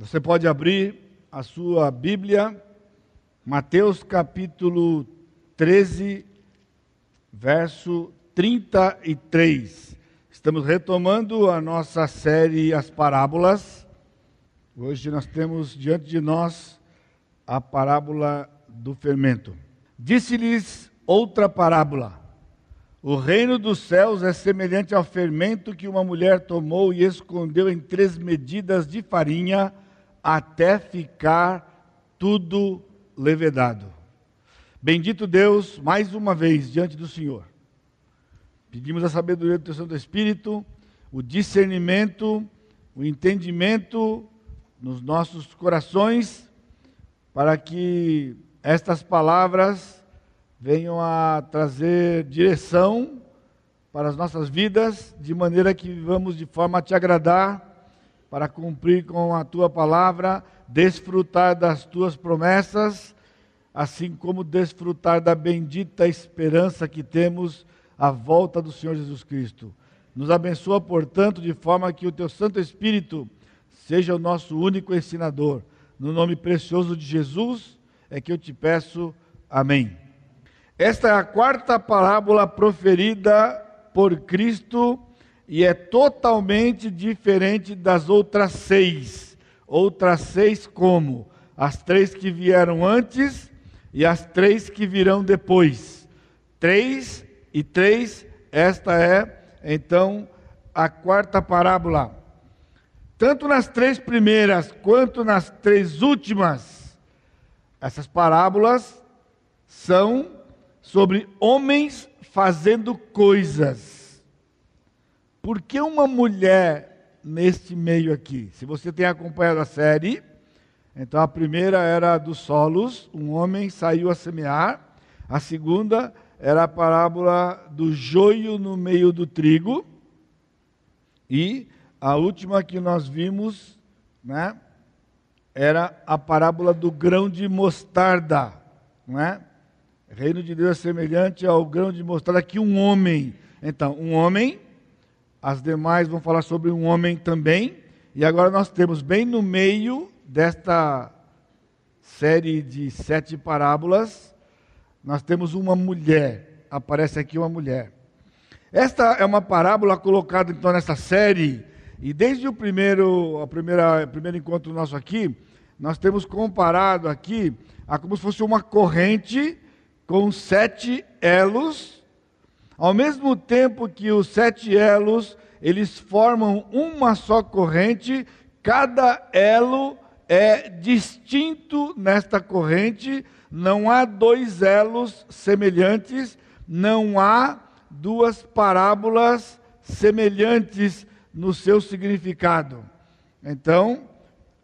Você pode abrir a sua Bíblia, Mateus capítulo 13, verso 33. Estamos retomando a nossa série As Parábolas. Hoje nós temos diante de nós a parábola do fermento. Disse-lhes outra parábola. O reino dos céus é semelhante ao fermento que uma mulher tomou e escondeu em três medidas de farinha até ficar tudo levedado. Bendito Deus, mais uma vez diante do Senhor. Pedimos a sabedoria do Santo Espírito, o discernimento, o entendimento nos nossos corações, para que estas palavras venham a trazer direção para as nossas vidas, de maneira que vivamos de forma a te agradar para cumprir com a tua palavra, desfrutar das tuas promessas, assim como desfrutar da bendita esperança que temos à volta do Senhor Jesus Cristo. Nos abençoa, portanto, de forma que o teu Santo Espírito seja o nosso único ensinador. No nome precioso de Jesus é que eu te peço. Amém. Esta é a quarta parábola proferida por Cristo e é totalmente diferente das outras seis. Outras seis, como? As três que vieram antes e as três que virão depois. Três e três, esta é, então, a quarta parábola. Tanto nas três primeiras quanto nas três últimas, essas parábolas são sobre homens fazendo coisas por que uma mulher neste meio aqui? Se você tem acompanhado a série, então a primeira era dos solos, um homem saiu a semear. A segunda era a parábola do joio no meio do trigo. E a última que nós vimos, né, era a parábola do grão de mostarda, não é? Reino de Deus é semelhante ao grão de mostarda que um homem. Então, um homem as demais vão falar sobre um homem também. E agora nós temos bem no meio desta série de sete parábolas, nós temos uma mulher. Aparece aqui uma mulher. Esta é uma parábola colocada então nessa série, e desde o primeiro, a primeira, primeiro encontro nosso aqui, nós temos comparado aqui a como se fosse uma corrente com sete elos ao mesmo tempo que os sete elos, eles formam uma só corrente, cada elo é distinto nesta corrente, não há dois elos semelhantes, não há duas parábolas semelhantes no seu significado. Então,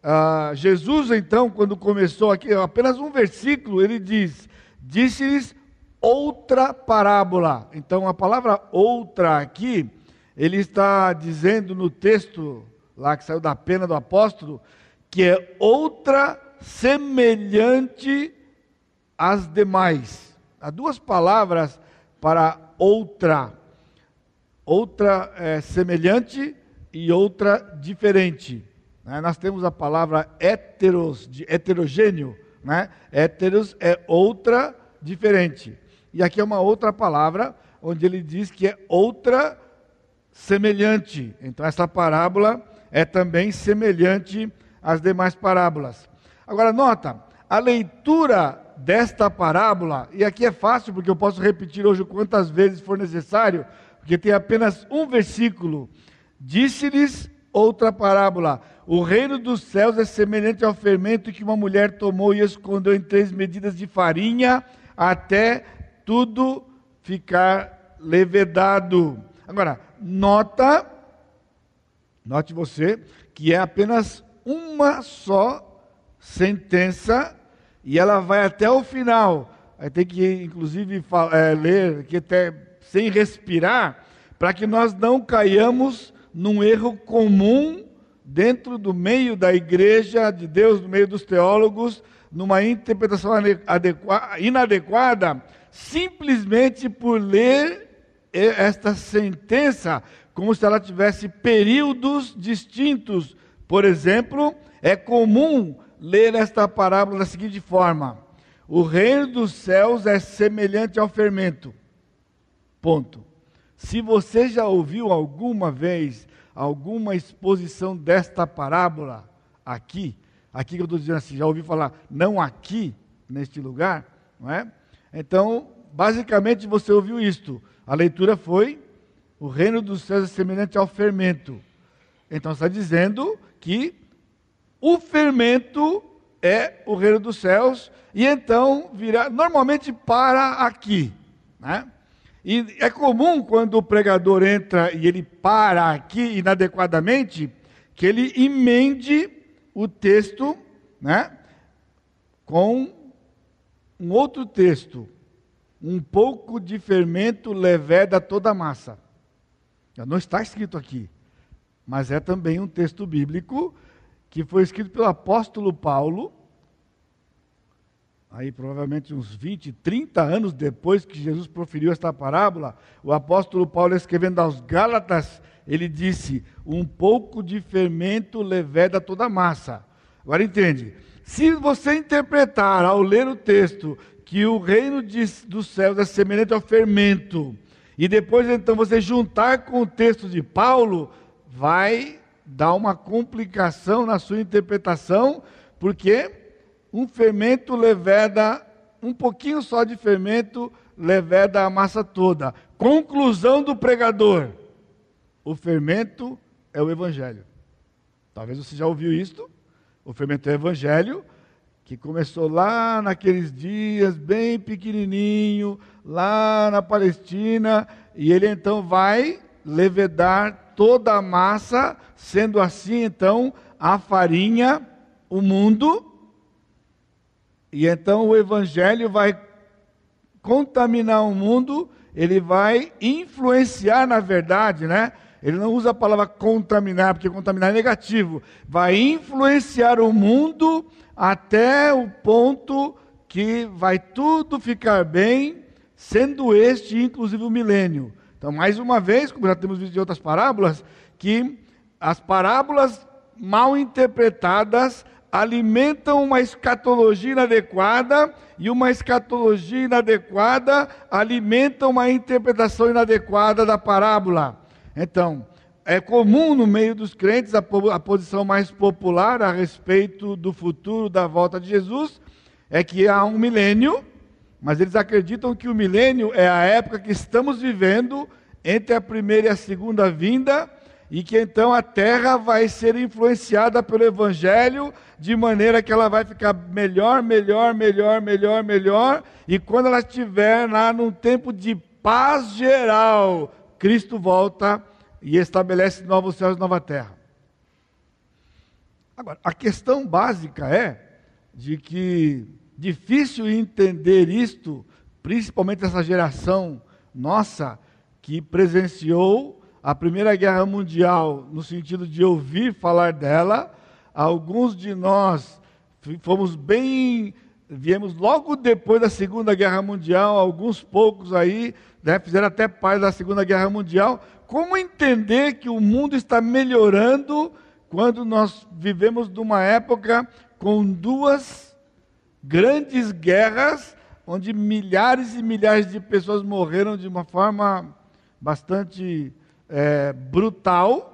uh, Jesus, então, quando começou aqui, apenas um versículo, ele diz: Disse-lhes outra parábola. Então a palavra outra aqui, ele está dizendo no texto lá que saiu da pena do apóstolo, que é outra semelhante às demais. Há duas palavras para outra. Outra é, semelhante e outra diferente. Né? Nós temos a palavra heteros, de heterogêneo. Né? Heteros é outra diferente. E aqui é uma outra palavra, onde ele diz que é outra semelhante. Então, essa parábola é também semelhante às demais parábolas. Agora, nota, a leitura desta parábola, e aqui é fácil, porque eu posso repetir hoje quantas vezes for necessário, porque tem apenas um versículo. Disse-lhes outra parábola: O reino dos céus é semelhante ao fermento que uma mulher tomou e escondeu em três medidas de farinha até tudo ficar levedado. Agora, nota, note você, que é apenas uma só sentença e ela vai até o final. Aí tem que, inclusive, é, ler que até sem respirar, para que nós não caiamos num erro comum dentro do meio da igreja de Deus, no meio dos teólogos, numa interpretação inadequada simplesmente por ler esta sentença como se ela tivesse períodos distintos. Por exemplo, é comum ler esta parábola da seguinte forma: O reino dos céus é semelhante ao fermento. Ponto. Se você já ouviu alguma vez alguma exposição desta parábola aqui, aqui que eu estou dizendo assim, já ouvi falar, não aqui, neste lugar, não é? Então, basicamente você ouviu isto. A leitura foi: o reino dos céus é semelhante ao fermento. Então está dizendo que o fermento é o reino dos céus, e então virá, normalmente para aqui. Né? E é comum quando o pregador entra e ele para aqui inadequadamente, que ele emende o texto né, com um outro texto. Um pouco de fermento leveda toda a massa. Não está escrito aqui, mas é também um texto bíblico que foi escrito pelo apóstolo Paulo, aí provavelmente uns 20, 30 anos depois que Jesus proferiu esta parábola, o apóstolo Paulo escrevendo aos Gálatas, ele disse: "Um pouco de fermento leveda toda a massa". Agora entende? Se você interpretar ao ler o texto que o reino de, dos céus é semelhante ao fermento, e depois então você juntar com o texto de Paulo, vai dar uma complicação na sua interpretação, porque um fermento leveda, um pouquinho só de fermento leveda a massa toda. Conclusão do pregador: o fermento é o evangelho. Talvez você já ouviu isto. O fermento é o evangelho, que começou lá naqueles dias, bem pequenininho, lá na Palestina, e ele então vai levedar toda a massa, sendo assim então a farinha, o mundo, e então o evangelho vai contaminar o mundo, ele vai influenciar na verdade, né? Ele não usa a palavra contaminar, porque contaminar é negativo. Vai influenciar o mundo até o ponto que vai tudo ficar bem, sendo este inclusive o milênio. Então, mais uma vez, como já temos visto em outras parábolas, que as parábolas mal interpretadas alimentam uma escatologia inadequada e uma escatologia inadequada alimenta uma interpretação inadequada da parábola. Então, é comum no meio dos crentes a, a posição mais popular a respeito do futuro da volta de Jesus é que há um milênio, mas eles acreditam que o milênio é a época que estamos vivendo entre a primeira e a segunda vinda e que então a terra vai ser influenciada pelo evangelho de maneira que ela vai ficar melhor, melhor, melhor, melhor, melhor, e quando ela estiver lá num tempo de paz geral, Cristo volta e estabelece novos céus e nova terra. Agora, a questão básica é de que difícil entender isto, principalmente essa geração nossa que presenciou a Primeira Guerra Mundial no sentido de ouvir falar dela. Alguns de nós fomos bem viemos logo depois da Segunda Guerra Mundial, alguns poucos aí né, fizeram até parte da Segunda Guerra Mundial, como entender que o mundo está melhorando quando nós vivemos numa época com duas grandes guerras, onde milhares e milhares de pessoas morreram de uma forma bastante é, brutal,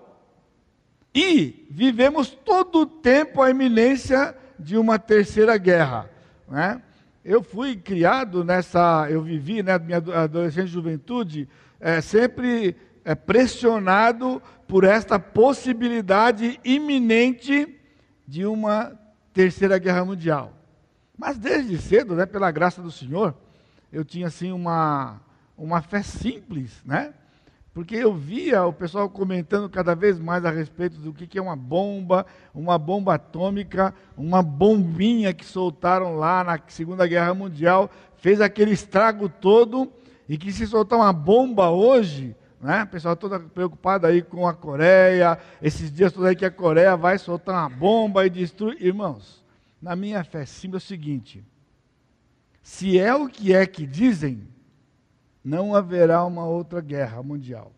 e vivemos todo o tempo a iminência de uma terceira guerra. Né? Eu fui criado nessa, eu vivi, né, minha adolescência e juventude, é, sempre é, pressionado por esta possibilidade iminente de uma terceira guerra mundial. Mas desde cedo, né, pela graça do Senhor, eu tinha assim uma, uma fé simples, né? Porque eu via o pessoal comentando cada vez mais a respeito do que é uma bomba, uma bomba atômica, uma bombinha que soltaram lá na Segunda Guerra Mundial, fez aquele estrago todo, e que se soltar uma bomba hoje, né? O pessoal todo preocupado aí com a Coreia, esses dias todos aí que a Coreia vai soltar uma bomba e destruir. Irmãos, na minha fé simples é o seguinte: se é o que é que dizem, não haverá uma outra guerra mundial.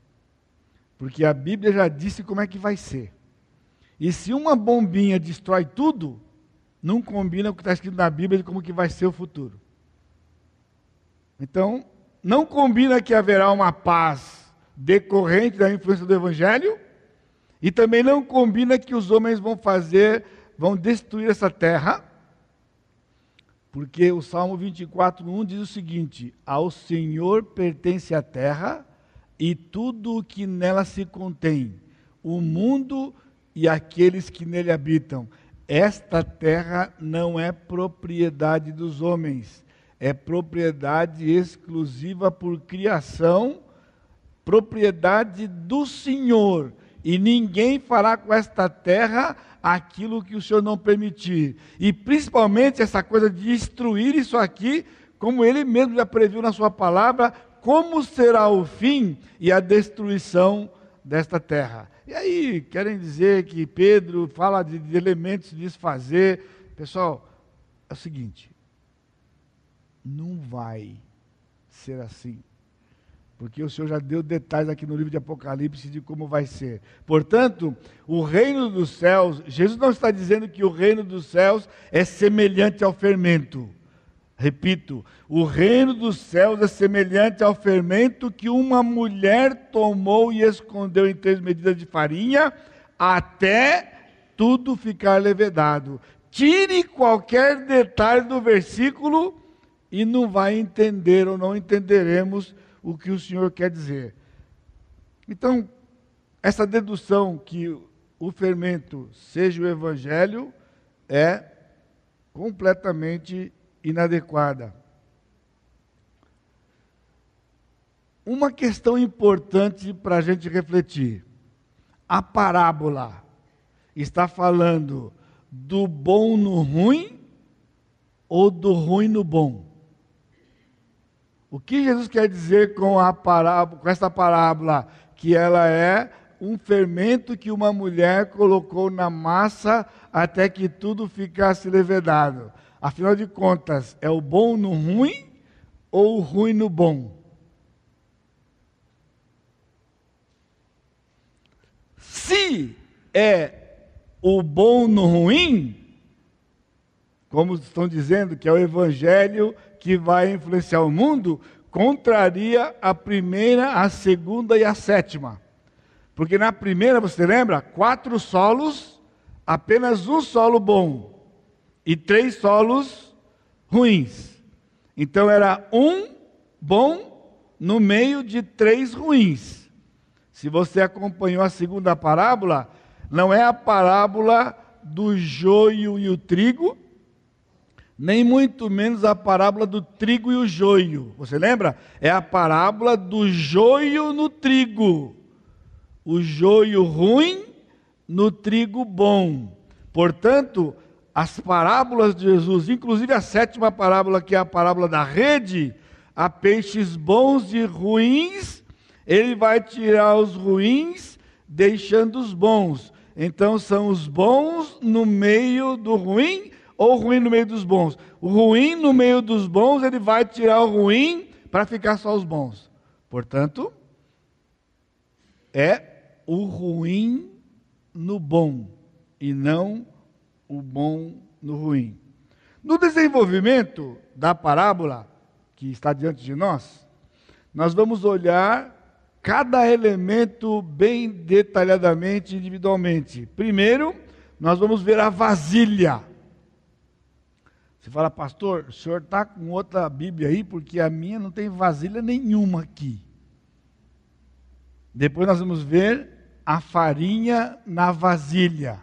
Porque a Bíblia já disse como é que vai ser. E se uma bombinha destrói tudo, não combina com o que está escrito na Bíblia de como que vai ser o futuro. Então, não combina que haverá uma paz decorrente da influência do Evangelho, e também não combina que os homens vão fazer, vão destruir essa terra, porque o Salmo 24, 1 diz o seguinte: Ao Senhor pertence a terra e tudo o que nela se contém, o mundo e aqueles que nele habitam. Esta terra não é propriedade dos homens, é propriedade exclusiva por criação, propriedade do Senhor. E ninguém fará com esta terra aquilo que o Senhor não permitir. E principalmente essa coisa de destruir isso aqui, como ele mesmo já previu na sua palavra, como será o fim e a destruição desta terra. E aí, querem dizer que Pedro fala de, de elementos de desfazer. Pessoal, é o seguinte: não vai ser assim. Porque o Senhor já deu detalhes aqui no livro de Apocalipse de como vai ser. Portanto, o reino dos céus, Jesus não está dizendo que o reino dos céus é semelhante ao fermento. Repito, o reino dos céus é semelhante ao fermento que uma mulher tomou e escondeu em três medidas de farinha, até tudo ficar levedado. Tire qualquer detalhe do versículo e não vai entender ou não entenderemos o que o Senhor quer dizer. Então, essa dedução que o fermento seja o evangelho é completamente inadequada. Uma questão importante para a gente refletir: a parábola está falando do bom no ruim ou do ruim no bom? O que Jesus quer dizer com, a parábola, com essa parábola? Que ela é um fermento que uma mulher colocou na massa até que tudo ficasse levedado. Afinal de contas, é o bom no ruim ou o ruim no bom? Se é o bom no ruim, como estão dizendo que é o evangelho que vai influenciar o mundo, contraria a primeira, a segunda e a sétima. Porque na primeira, você lembra? Quatro solos, apenas um solo bom e três solos ruins. Então era um bom no meio de três ruins. Se você acompanhou a segunda parábola, não é a parábola do joio e o trigo, nem muito menos a parábola do trigo e o joio. Você lembra? É a parábola do joio no trigo. O joio ruim no trigo bom. Portanto, as parábolas de Jesus, inclusive a sétima parábola, que é a parábola da rede, há peixes bons e ruins, ele vai tirar os ruins, deixando os bons. Então são os bons no meio do ruim ou ruim no meio dos bons? O ruim no meio dos bons, ele vai tirar o ruim para ficar só os bons. Portanto, é o ruim no bom e não o bom no ruim. No desenvolvimento da parábola que está diante de nós, nós vamos olhar cada elemento bem detalhadamente, individualmente. Primeiro, nós vamos ver a vasilha. Você fala, pastor, o senhor está com outra Bíblia aí, porque a minha não tem vasilha nenhuma aqui. Depois nós vamos ver a farinha na vasilha.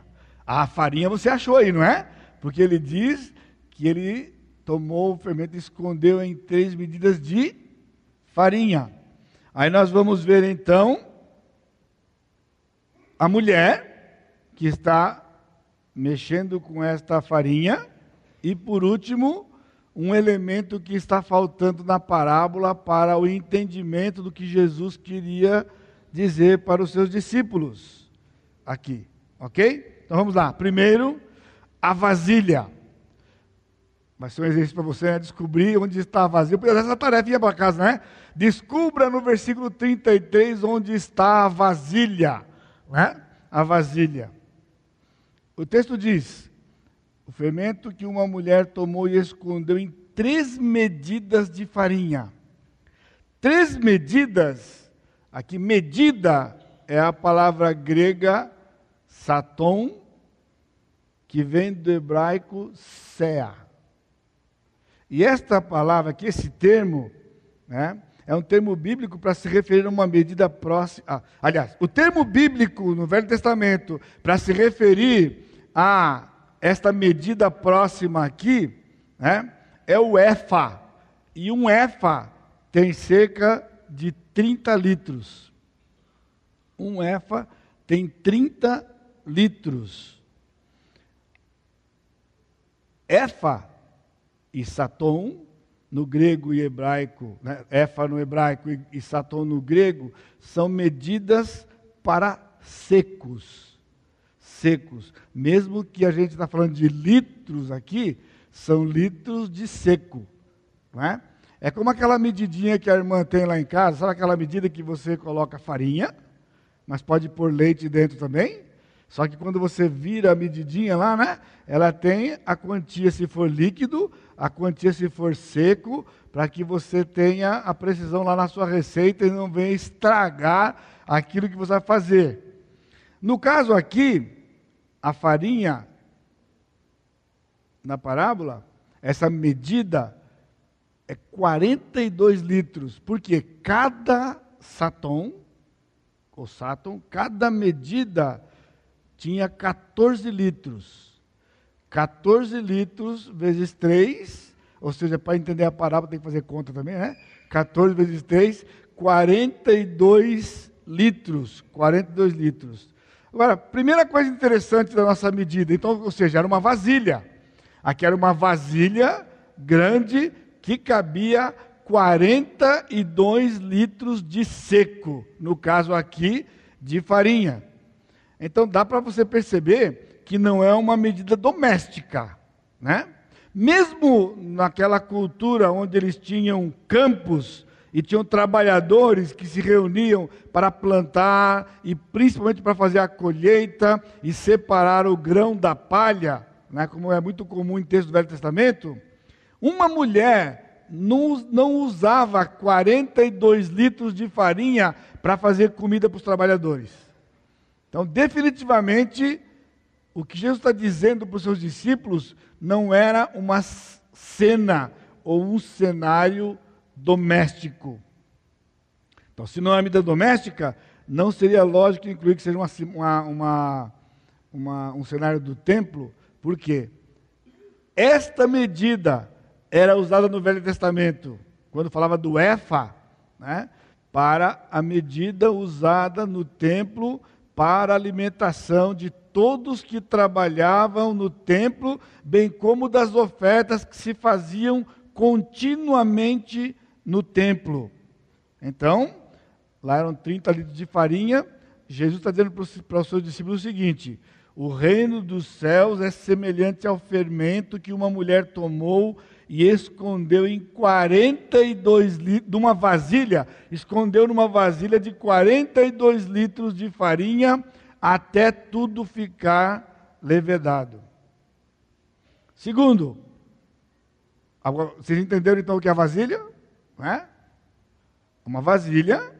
A farinha você achou aí, não é? Porque ele diz que ele tomou o fermento e escondeu em três medidas de farinha. Aí nós vamos ver então a mulher que está mexendo com esta farinha e por último, um elemento que está faltando na parábola para o entendimento do que Jesus queria dizer para os seus discípulos aqui, OK? Então vamos lá. Primeiro, a vasilha. Vai ser um exercício para você né? descobrir onde está a vasilha. Essa tarefa ia para casa, né? Descubra no versículo 33 onde está a vasilha. Né? A vasilha. O texto diz: o fermento que uma mulher tomou e escondeu em três medidas de farinha. Três medidas, aqui medida é a palavra grega satom, que vem do hebraico sea. E esta palavra aqui, esse termo, né, é um termo bíblico para se referir a uma medida próxima. Ah, aliás, o termo bíblico no Velho Testamento para se referir a esta medida próxima aqui, né, é o EFA. E um EFA tem cerca de 30 litros. Um EFA tem 30 litros. EFA e Satom no grego e hebraico, né, Éfa no hebraico e, e Satom no grego, são medidas para secos. Secos. Mesmo que a gente está falando de litros aqui, são litros de seco. Não é? é como aquela medidinha que a irmã tem lá em casa, sabe aquela medida que você coloca farinha, mas pode pôr leite dentro também? Só que quando você vira a medidinha lá, né? Ela tem a quantia se for líquido, a quantia se for seco, para que você tenha a precisão lá na sua receita e não venha estragar aquilo que você vai fazer. No caso aqui, a farinha, na parábola, essa medida é 42 litros, porque cada satom, ou satom, cada medida tinha 14 litros. 14 litros vezes 3, ou seja, para entender a parábola tem que fazer conta também, né? 14 vezes 3, 42 litros. 42 litros. Agora, primeira coisa interessante da nossa medida, então, ou seja, era uma vasilha. Aqui era uma vasilha grande que cabia 42 litros de seco, no caso aqui, de farinha. Então dá para você perceber que não é uma medida doméstica, né? Mesmo naquela cultura onde eles tinham campos e tinham trabalhadores que se reuniam para plantar e principalmente para fazer a colheita e separar o grão da palha, né, como é muito comum em texto do Velho Testamento, uma mulher não, não usava 42 litros de farinha para fazer comida para os trabalhadores. Então, definitivamente, o que Jesus está dizendo para os seus discípulos não era uma cena ou um cenário doméstico. Então, se não é medida doméstica, não seria lógico incluir que seja uma, uma, uma, um cenário do templo, porque esta medida era usada no Velho Testamento, quando falava do EFA, né, para a medida usada no templo para a alimentação de todos que trabalhavam no templo, bem como das ofertas que se faziam continuamente no templo. Então, lá eram 30 litros de farinha. Jesus está dizendo para os seus discípulos o seguinte: o reino dos céus é semelhante ao fermento que uma mulher tomou e escondeu em 42 litros, numa vasilha, escondeu numa vasilha de 42 litros de farinha, até tudo ficar levedado. Segundo, vocês entenderam então o que é a vasilha? É? Uma vasilha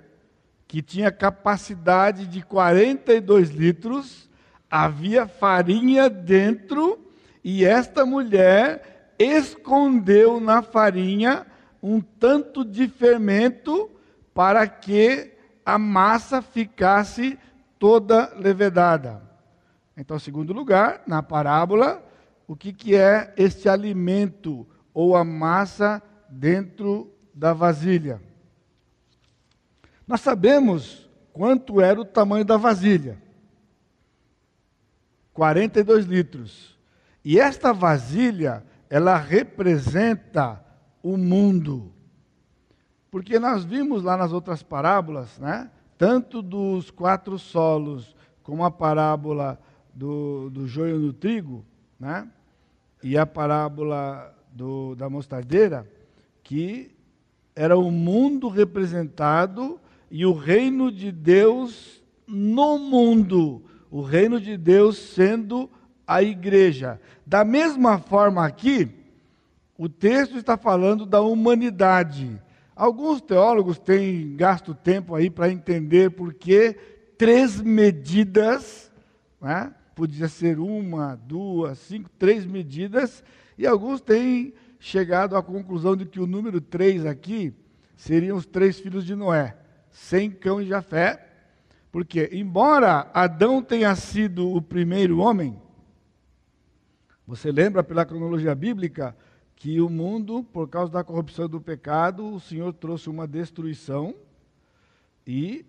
que tinha capacidade de 42 litros, havia farinha dentro, e esta mulher escondeu na farinha um tanto de fermento para que a massa ficasse toda levedada. Então, segundo lugar, na parábola, o que, que é este alimento ou a massa dentro da vasilha? Nós sabemos quanto era o tamanho da vasilha. 42 litros. E esta vasilha ela representa o mundo. Porque nós vimos lá nas outras parábolas, né? tanto dos quatro solos, como a parábola do, do joio no trigo, né? e a parábola do, da mostardeira, que era o mundo representado e o reino de Deus no mundo, o reino de Deus sendo a igreja. Da mesma forma aqui, o texto está falando da humanidade. Alguns teólogos têm gasto tempo aí para entender por que três medidas, né? podia ser uma, duas, cinco, três medidas, e alguns têm chegado à conclusão de que o número três aqui seriam os três filhos de Noé, Sem, Cão e Jafé, porque, embora Adão tenha sido o primeiro homem, você lembra pela cronologia bíblica que o mundo, por causa da corrupção do pecado, o Senhor trouxe uma destruição e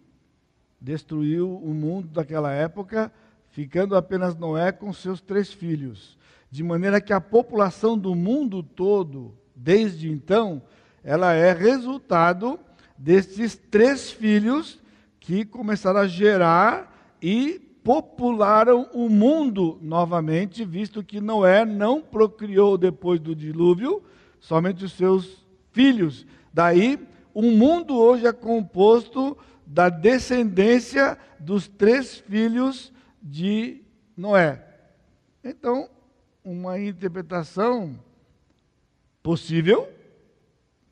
destruiu o mundo daquela época, ficando apenas Noé com seus três filhos. De maneira que a população do mundo todo, desde então, ela é resultado destes três filhos que começaram a gerar e popularam o mundo novamente, visto que Noé não procriou depois do dilúvio, somente os seus filhos. Daí, o mundo hoje é composto da descendência dos três filhos de Noé. Então, uma interpretação possível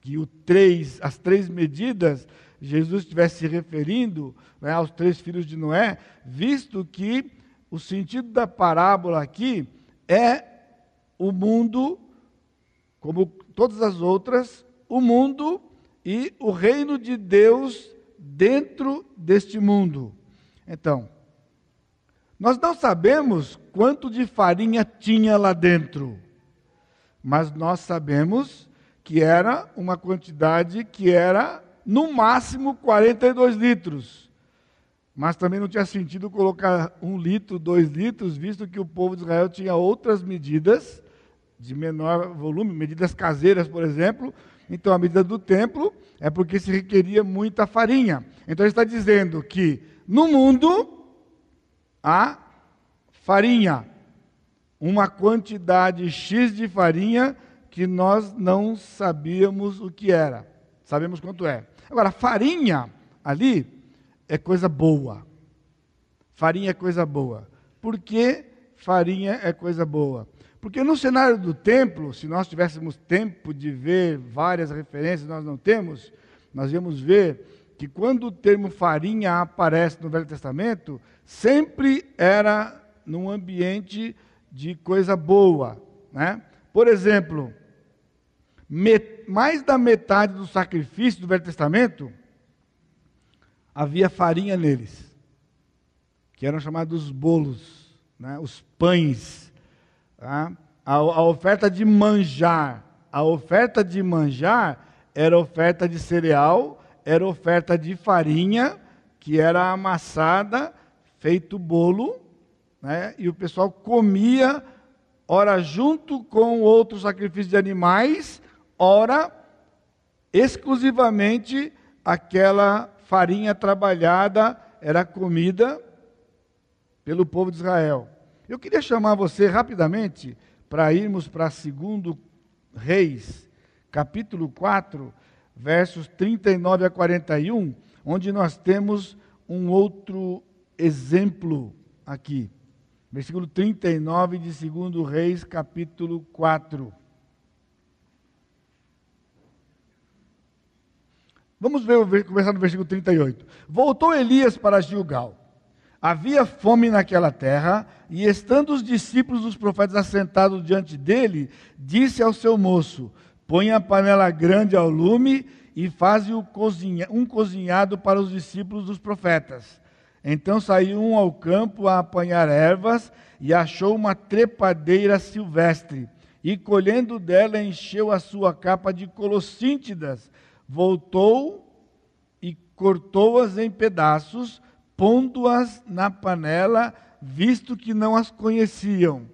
que o três, as três medidas Jesus estivesse se referindo né, aos três filhos de Noé, visto que o sentido da parábola aqui é o mundo, como todas as outras, o mundo e o reino de Deus dentro deste mundo. Então, nós não sabemos quanto de farinha tinha lá dentro, mas nós sabemos que era uma quantidade que era no máximo 42 litros. Mas também não tinha sentido colocar um litro, dois litros, visto que o povo de Israel tinha outras medidas de menor volume, medidas caseiras, por exemplo. Então, a medida do templo é porque se requeria muita farinha. Então, ele está dizendo que no mundo há farinha, uma quantidade X de farinha que nós não sabíamos o que era. Sabemos quanto é. Agora, farinha ali é coisa boa. Farinha é coisa boa. Por que farinha é coisa boa? Porque no cenário do templo, se nós tivéssemos tempo de ver várias referências, nós não temos, nós íamos ver que quando o termo farinha aparece no Velho Testamento, sempre era num ambiente de coisa boa. Né? Por exemplo, mais da metade do sacrifício do Velho Testamento havia farinha neles, que eram chamados bolos, né, os pães. Tá? A, a oferta de manjar, a oferta de manjar era oferta de cereal, era oferta de farinha, que era amassada, feito bolo, né, e o pessoal comia, ora junto com outros sacrifícios de animais, ora exclusivamente aquela farinha trabalhada era comida pelo povo de Israel. Eu queria chamar você rapidamente para irmos para 2 Reis, capítulo 4, versos 39 a 41, onde nós temos um outro exemplo aqui. Versículo 39 de 2 Reis, capítulo 4. Vamos ver, começar no versículo 38. Voltou Elias para Gilgal. Havia fome naquela terra, e estando os discípulos dos profetas assentados diante dele, disse ao seu moço: Põe a panela grande ao lume e faze um cozinhado para os discípulos dos profetas. Então saiu um ao campo a apanhar ervas e achou uma trepadeira silvestre, e colhendo dela encheu a sua capa de colossíntidas voltou e cortou-as em pedaços, pondo-as na panela, visto que não as conheciam.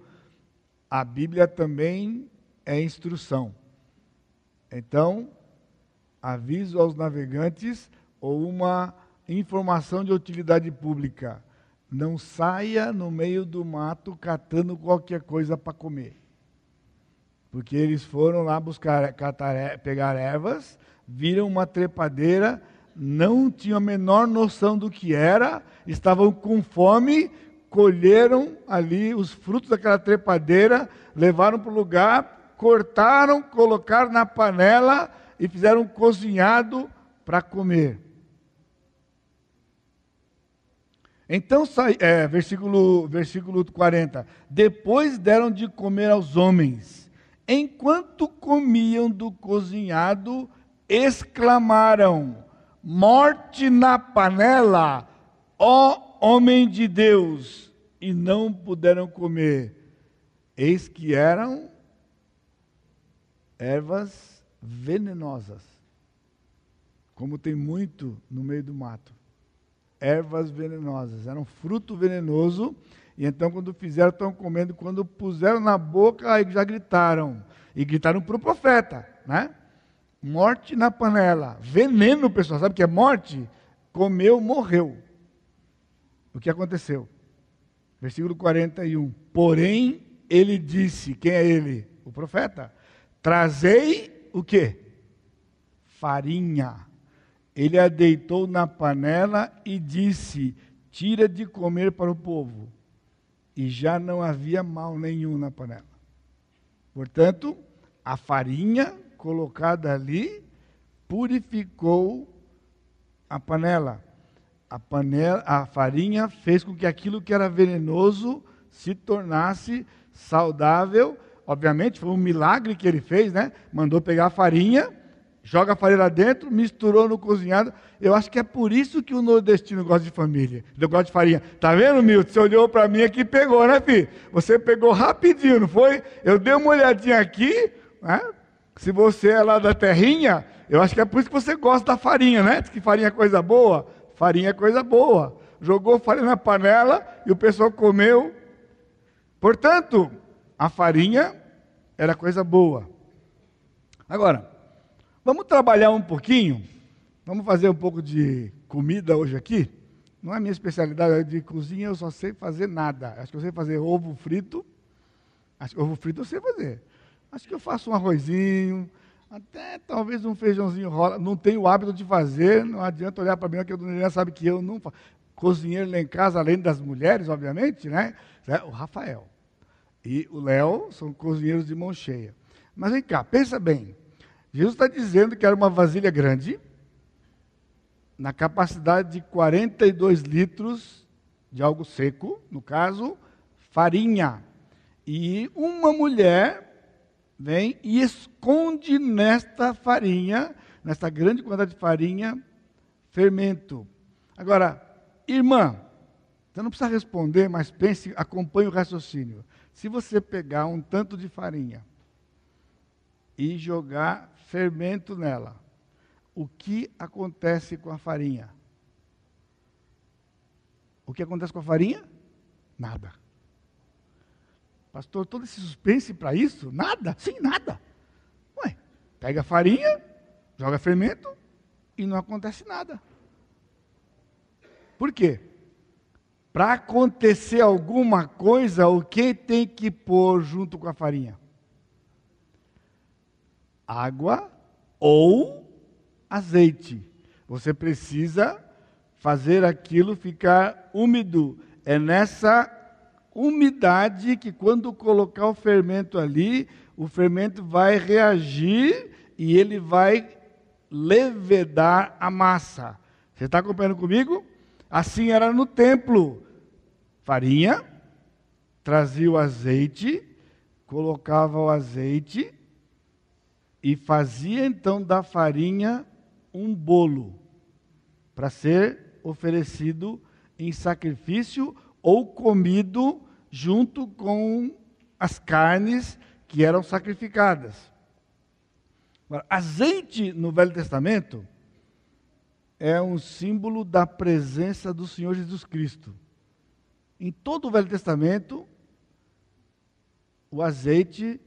A Bíblia também é instrução. Então, aviso aos navegantes ou uma informação de utilidade pública. Não saia no meio do mato catando qualquer coisa para comer. Porque eles foram lá buscar, catar, pegar ervas, viram uma trepadeira, não tinham a menor noção do que era, estavam com fome, colheram ali os frutos daquela trepadeira, levaram para o lugar, cortaram, colocaram na panela e fizeram um cozinhado para comer. Então, é, versículo, versículo 40. Depois deram de comer aos homens. Enquanto comiam do cozinhado, exclamaram: Morte na panela, ó homem de Deus! E não puderam comer. Eis que eram ervas venenosas, como tem muito no meio do mato ervas venenosas, era um fruto venenoso. E então, quando fizeram, estão comendo, quando puseram na boca, aí já gritaram. E gritaram para o profeta, né? Morte na panela, veneno, pessoal. Sabe o que é morte? Comeu, morreu. O que aconteceu? Versículo 41. Porém, ele disse: quem é ele? O profeta. Trazei o que? Farinha ele a deitou na panela e disse: Tira de comer para o povo. E já não havia mal nenhum na panela. Portanto, a farinha colocada ali purificou a panela. A, panela, a farinha fez com que aquilo que era venenoso se tornasse saudável. Obviamente, foi um milagre que ele fez, né? Mandou pegar a farinha joga a farinha lá dentro, misturou no cozinhado. Eu acho que é por isso que o nordestino gosta de família. Ele gosta de farinha. Tá vendo, Milton? Você olhou para mim aqui e pegou, né, filho? Você pegou rapidinho, não foi? Eu dei uma olhadinha aqui, né? Se você é lá da terrinha, eu acho que é por isso que você gosta da farinha, né? Diz que farinha é coisa boa. Farinha é coisa boa. Jogou farinha na panela e o pessoal comeu. Portanto, a farinha era coisa boa. Agora, Vamos trabalhar um pouquinho? Vamos fazer um pouco de comida hoje aqui? Não é minha especialidade de cozinha, eu só sei fazer nada. Acho que eu sei fazer ovo frito. Acho que ovo frito eu sei fazer. Acho que eu faço um arrozinho, até talvez um feijãozinho rola. Não tenho o hábito de fazer, não adianta olhar para mim, porque a dona Helena sabe que eu não faço. Cozinheiro lá em casa, além das mulheres, obviamente, né? É o Rafael. E o Léo são cozinheiros de mão cheia. Mas vem cá, pensa bem. Jesus está dizendo que era uma vasilha grande, na capacidade de 42 litros de algo seco, no caso, farinha. E uma mulher vem e esconde nesta farinha, nesta grande quantidade de farinha, fermento. Agora, irmã, você não precisa responder, mas pense, acompanhe o raciocínio. Se você pegar um tanto de farinha e jogar fermento nela. O que acontece com a farinha? O que acontece com a farinha? Nada. Pastor, todo esse suspense para isso? Nada? Sim, nada. Ué, pega a farinha, joga fermento e não acontece nada. Por quê? Para acontecer alguma coisa, o que tem que pôr junto com a farinha? água ou azeite. Você precisa fazer aquilo ficar úmido. É nessa umidade que, quando colocar o fermento ali, o fermento vai reagir e ele vai levedar a massa. Você está acompanhando comigo? Assim era no templo: farinha, trazia o azeite, colocava o azeite, e fazia então da farinha um bolo para ser oferecido em sacrifício ou comido junto com as carnes que eram sacrificadas. Agora, azeite no Velho Testamento é um símbolo da presença do Senhor Jesus Cristo. Em todo o Velho Testamento, o azeite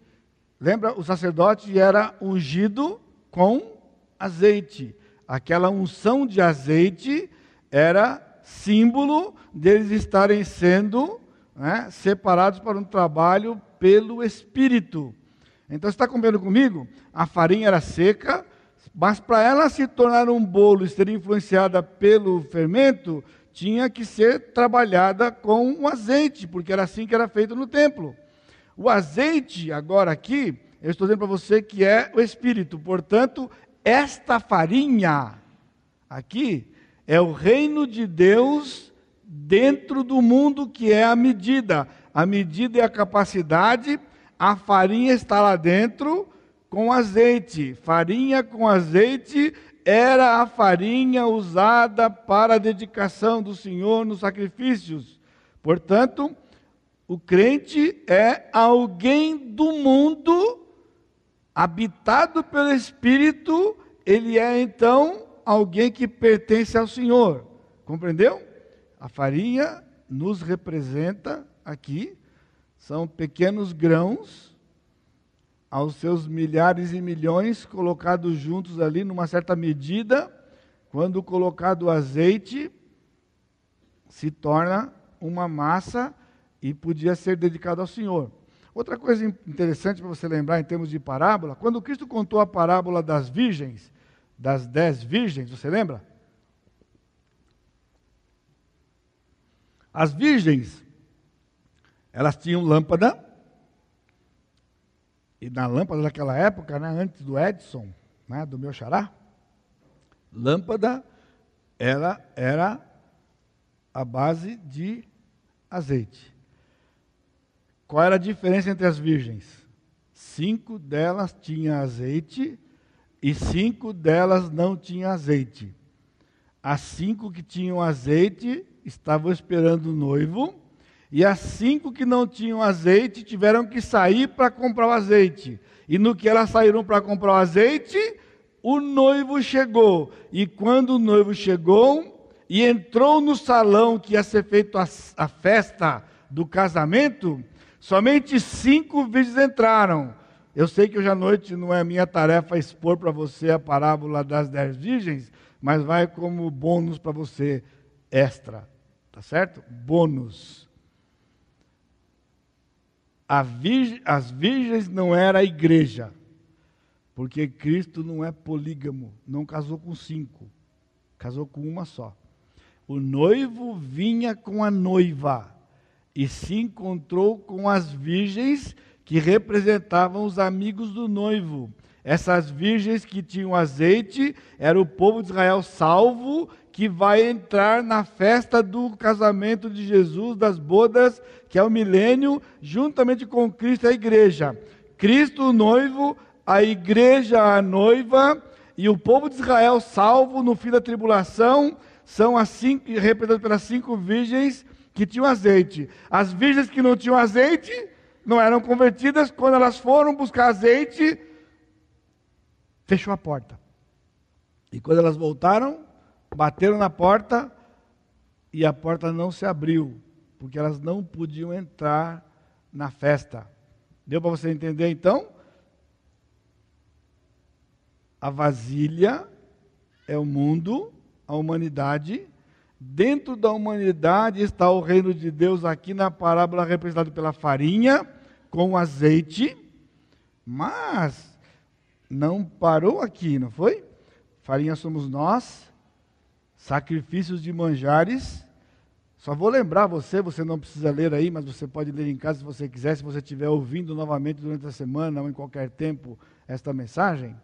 Lembra, o sacerdote era ungido com azeite. Aquela unção de azeite era símbolo deles estarem sendo né, separados para um trabalho pelo Espírito. Então, está comendo comigo? A farinha era seca, mas para ela se tornar um bolo e ser influenciada pelo fermento, tinha que ser trabalhada com um azeite, porque era assim que era feito no templo. O azeite, agora aqui, eu estou dizendo para você que é o Espírito. Portanto, esta farinha aqui é o reino de Deus dentro do mundo que é a medida. A medida é a capacidade, a farinha está lá dentro com azeite. Farinha com azeite era a farinha usada para a dedicação do Senhor nos sacrifícios. Portanto, o crente é alguém do mundo habitado pelo Espírito, ele é então alguém que pertence ao Senhor. Compreendeu? A farinha nos representa aqui, são pequenos grãos aos seus milhares e milhões colocados juntos ali numa certa medida, quando colocado azeite, se torna uma massa e podia ser dedicado ao Senhor. Outra coisa interessante para você lembrar em termos de parábola, quando Cristo contou a parábola das virgens, das dez virgens, você lembra? As virgens, elas tinham lâmpada, e na lâmpada daquela época, né, antes do Edson, né, do meu xará, lâmpada ela era a base de azeite. Qual era a diferença entre as virgens? Cinco delas tinham azeite e cinco delas não tinham azeite. As cinco que tinham azeite estavam esperando o noivo, e as cinco que não tinham azeite tiveram que sair para comprar o azeite. E no que elas saíram para comprar o azeite, o noivo chegou. E quando o noivo chegou e entrou no salão que ia ser feita a, festa do casamento, somente cinco virgens entraram. Eu sei que hoje à noite não é minha tarefa expor para você a parábola das dez virgens, mas vai como bônus para você extra, tá certo? Bônus as virgens não era a igreja, porque Cristo não é polígamo, não casou com cinco, casou com uma só. O noivo vinha com a noiva e se encontrou com as virgens que representavam os amigos do noivo. Essas virgens que tinham azeite era o povo de Israel salvo que vai entrar na festa do casamento de Jesus, das bodas, que é o milênio, juntamente com Cristo a igreja. Cristo o noivo, a igreja a noiva e o povo de Israel salvo no fim da tribulação são assim representados pelas cinco virgens que tinham azeite. As virgens que não tinham azeite não eram convertidas, quando elas foram buscar azeite, fechou a porta. E quando elas voltaram, bateram na porta e a porta não se abriu, porque elas não podiam entrar na festa. Deu para você entender então? A vasilha é o mundo, a humanidade. Dentro da humanidade está o reino de Deus, aqui na parábola representado pela farinha com azeite. Mas não parou aqui, não foi? Farinha somos nós, sacrifícios de manjares. Só vou lembrar você, você não precisa ler aí, mas você pode ler em casa se você quiser, se você estiver ouvindo novamente durante a semana ou em qualquer tempo esta mensagem.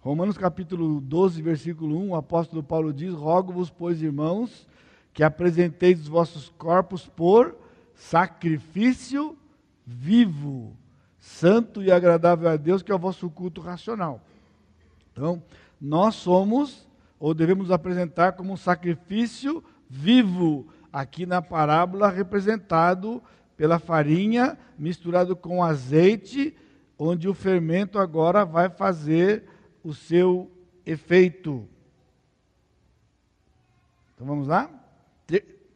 Romanos capítulo 12, versículo 1, o apóstolo Paulo diz: Rogo-vos, pois, irmãos, que apresenteis os vossos corpos por sacrifício vivo, santo e agradável a Deus, que é o vosso culto racional. Então, nós somos ou devemos apresentar como um sacrifício vivo, aqui na parábola representado pela farinha misturado com azeite, onde o fermento agora vai fazer o seu efeito. Então vamos lá?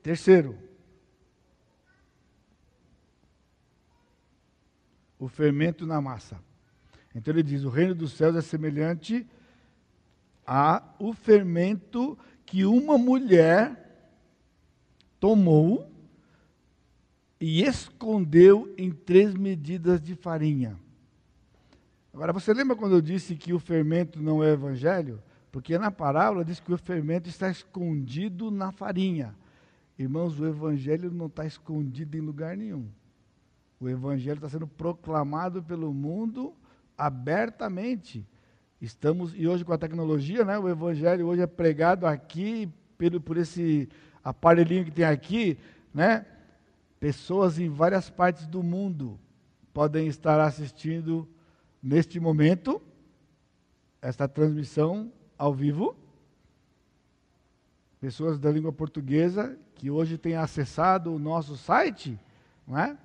terceiro. O fermento na massa. Então ele diz: o reino dos céus é semelhante há o fermento que uma mulher tomou e escondeu em três medidas de farinha. Agora, você lembra quando eu disse que o fermento não é evangelho? Porque na parábola diz que o fermento está escondido na farinha. Irmãos, o Evangelho não está escondido em lugar nenhum. O Evangelho está sendo proclamado pelo mundo abertamente. Estamos, e hoje com a tecnologia, né, o Evangelho hoje é pregado aqui, pelo, por esse aparelhinho que tem aqui, né? Pessoas em várias partes do mundo podem estar assistindo neste momento esta transmissão ao vivo. Pessoas da língua portuguesa que hoje têm acessado o nosso site, não é?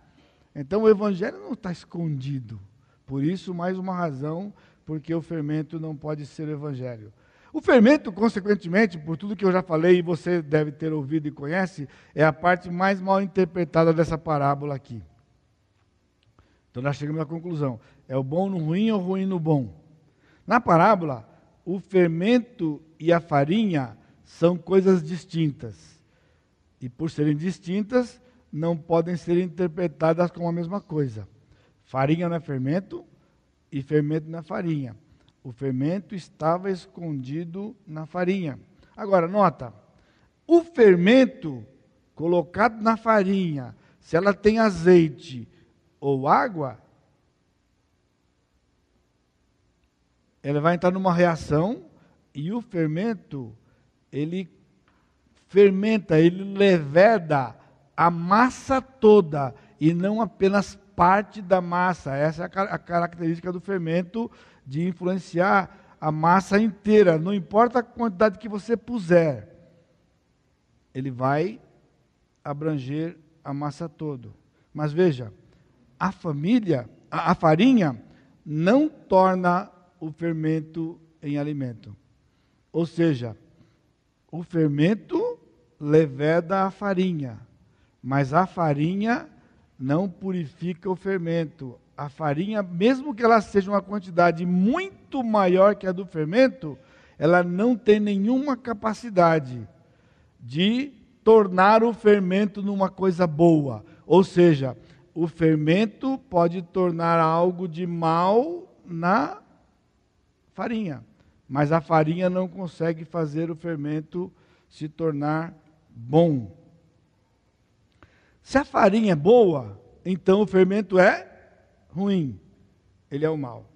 Então o evangelho não está escondido. Por isso, mais uma razão porque o fermento não pode ser o evangelho. O fermento, consequentemente, por tudo que eu já falei e você deve ter ouvido e conhece, é a parte mais mal interpretada dessa parábola aqui. Então nós chegamos à conclusão: é o bom no ruim ou o ruim no bom? Na parábola, o fermento e a farinha são coisas distintas. E por serem distintas, não podem ser interpretadas como a mesma coisa. Farinha não é fermento e fermento é farinha. O fermento estava escondido na farinha. Agora, nota: o fermento colocado na farinha, se ela tem azeite ou água, ela vai entrar numa reação e o fermento, ele fermenta, ele leveda a massa toda e não apenas parte da massa. Essa é a característica do fermento de influenciar a massa inteira, não importa a quantidade que você puser. Ele vai abranger a massa toda. Mas veja, a família, a, a farinha não torna o fermento em alimento. Ou seja, o fermento leveda a farinha, mas a farinha não purifica o fermento. A farinha, mesmo que ela seja uma quantidade muito maior que a do fermento, ela não tem nenhuma capacidade de tornar o fermento numa coisa boa. Ou seja, o fermento pode tornar algo de mal na farinha, mas a farinha não consegue fazer o fermento se tornar bom. Se a farinha é boa, então o fermento é ruim. Ele é o mal.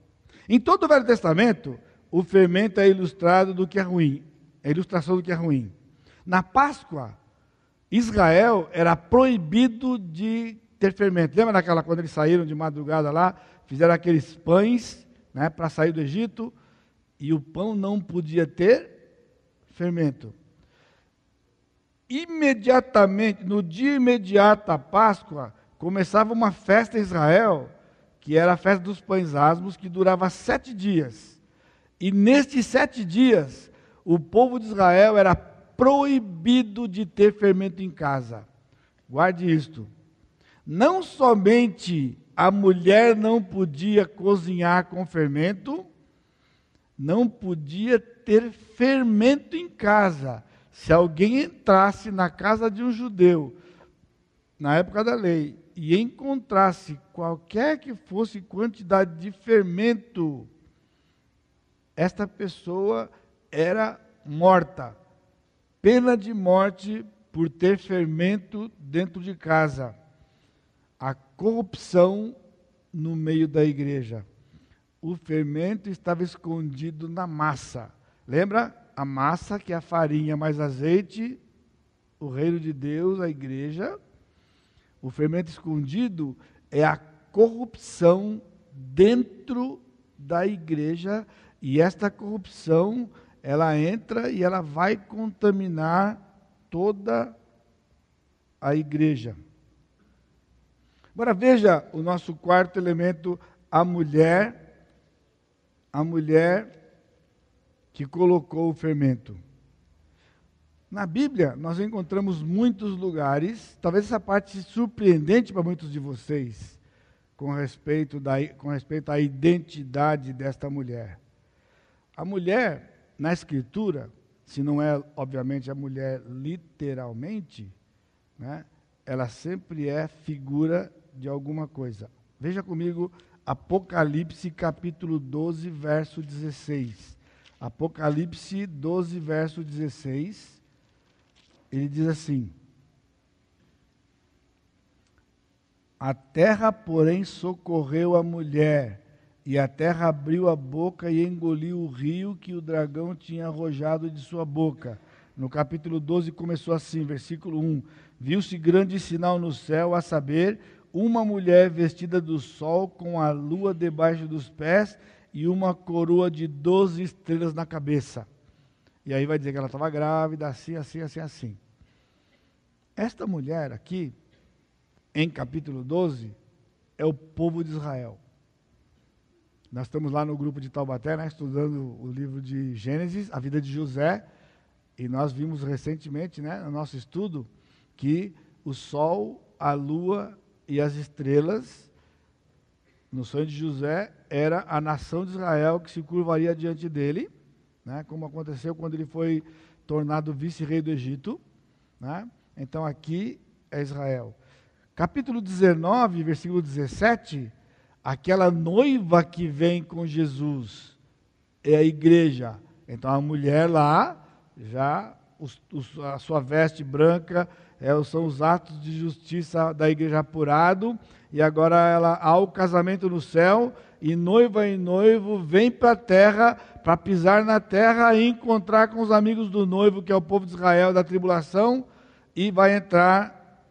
Em todo o Velho Testamento, o fermento é ilustrado do que é ruim, é ilustração do que é ruim. Na Páscoa, Israel era proibido de ter fermento. Lembra daquela quando eles saíram de madrugada lá, fizeram aqueles pães, né, para sair do Egito? e o pão não podia ter fermento. Imediatamente, no dia imediato à Páscoa, começava uma festa em Israel, que era a festa dos pães asmos, que durava sete dias. E nestes sete dias, o povo de Israel era proibido de ter fermento em casa. Guarde isto. Não somente a mulher não podia cozinhar com fermento, não podia ter fermento em casa. Se alguém entrasse na casa de um judeu, na época da lei, e encontrasse qualquer que fosse quantidade de fermento, esta pessoa era morta. Pena de morte por ter fermento dentro de casa. A corrupção no meio da igreja o fermento estava escondido na massa. Lembra? A massa, que é a farinha mais azeite, o reino de Deus, a igreja. O fermento escondido é a corrupção dentro da igreja, e esta corrupção, ela entra e ela vai contaminar toda a igreja. Agora veja o nosso quarto elemento, a mulher a mulher que colocou o fermento. Na Bíblia, nós encontramos muitos lugares, talvez essa parte surpreendente para muitos de vocês, com respeito, da, com respeito à identidade desta mulher. A mulher, na Escritura, se não é, obviamente, a mulher literalmente, né, ela sempre é figura de alguma coisa. Veja comigo Apocalipse capítulo 12, verso 16. Apocalipse 12, verso 16, ele diz assim: A terra, porém, socorreu a mulher, e a terra abriu a boca e engoliu o rio que o dragão tinha arrojado de sua boca. No capítulo 12 começou assim, versículo 1: Viu-se grande sinal no céu, a saber, uma mulher vestida do sol com a lua debaixo dos pés e uma coroa de doze estrelas na cabeça. E aí vai dizer que ela estava grávida, assim, assim, assim, assim. Esta mulher aqui, em capítulo 12, é o povo de Israel. Nós estamos lá no grupo de Taubaté, né, estudando o livro de Gênesis, a vida de José, e nós vimos recentemente, né, no nosso estudo, que o sol, a lua e as estrelas, no sonho de José, era a nação de Israel que se curvaria diante dele, né, como aconteceu quando ele foi tornado vice-rei do Egito. Né? Então aqui é Israel. Capítulo 19, versículo 17, aquela noiva que vem com Jesus é a igreja. Então a mulher lá, já os, os, a sua veste branca, é, são os atos de justiça da igreja apurado, e agora ela há o casamento no céu, e noiva e noivo vem para a terra, para pisar na terra e encontrar com os amigos do noivo, que é o povo de Israel da tribulação, e vai entrar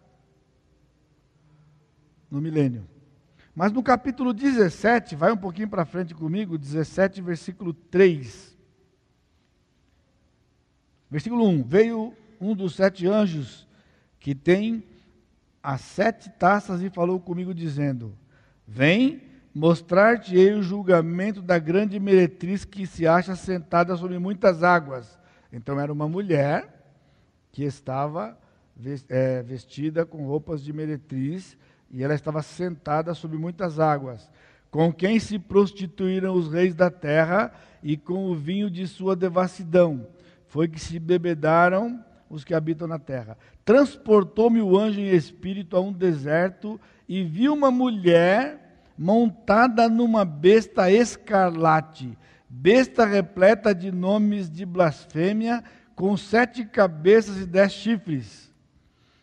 no milênio. Mas no capítulo 17, vai um pouquinho para frente comigo, 17, versículo 3. Versículo 1: Veio um dos sete anjos que tem as sete taças e falou comigo, dizendo: Vem mostrar-te-ei o julgamento da grande meretriz que se acha sentada sobre muitas águas. Então era uma mulher que estava é, vestida com roupas de meretriz e ela estava sentada sobre muitas águas, com quem se prostituíram os reis da terra e com o vinho de sua devassidão. Foi que se bebedaram os que habitam na terra. Transportou-me o anjo em espírito a um deserto e vi uma mulher montada numa besta escarlate, besta repleta de nomes de blasfêmia, com sete cabeças e dez chifres.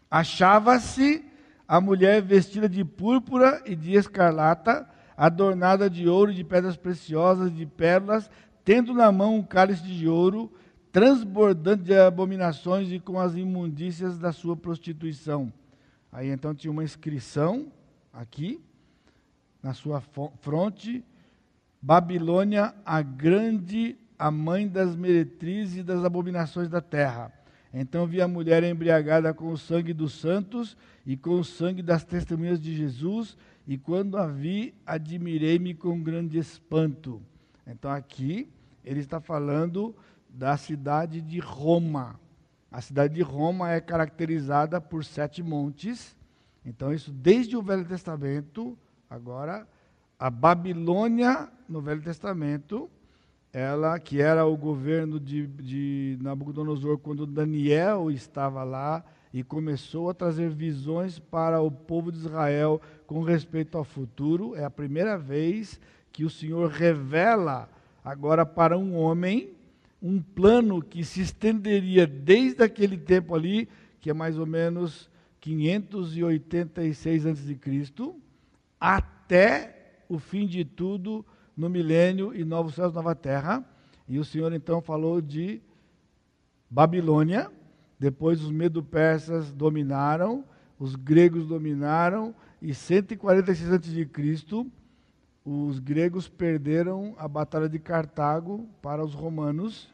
Achava-se a mulher vestida de púrpura e de escarlata, adornada de ouro e de pedras preciosas, de pérolas, tendo na mão um cálice de ouro transbordando de abominações e com as imundícias da sua prostituição. Aí então tinha uma inscrição aqui, na sua fronte, Babilônia, a grande, a mãe das meretrizes e das abominações da terra. Então vi a mulher embriagada com o sangue dos santos e com o sangue das testemunhas de Jesus, e quando a vi, admirei-me com grande espanto. Então aqui ele está falando da cidade de Roma. A cidade de Roma é caracterizada por sete montes. Então, isso desde o Velho Testamento, agora, a Babilônia, no Velho Testamento, ela que era o governo de, de Nabucodonosor quando Daniel estava lá e começou a trazer visões para o povo de Israel com respeito ao futuro. É a primeira vez que o Senhor revela agora para um homem um plano que se estenderia desde aquele tempo ali, que é mais ou menos 586 a.C., até o fim de tudo no milênio e novos céus, nova terra. E o Senhor então falou de Babilônia, depois os medo-persas dominaram, os gregos dominaram, e 146 a.C., os gregos perderam a batalha de Cartago para os romanos,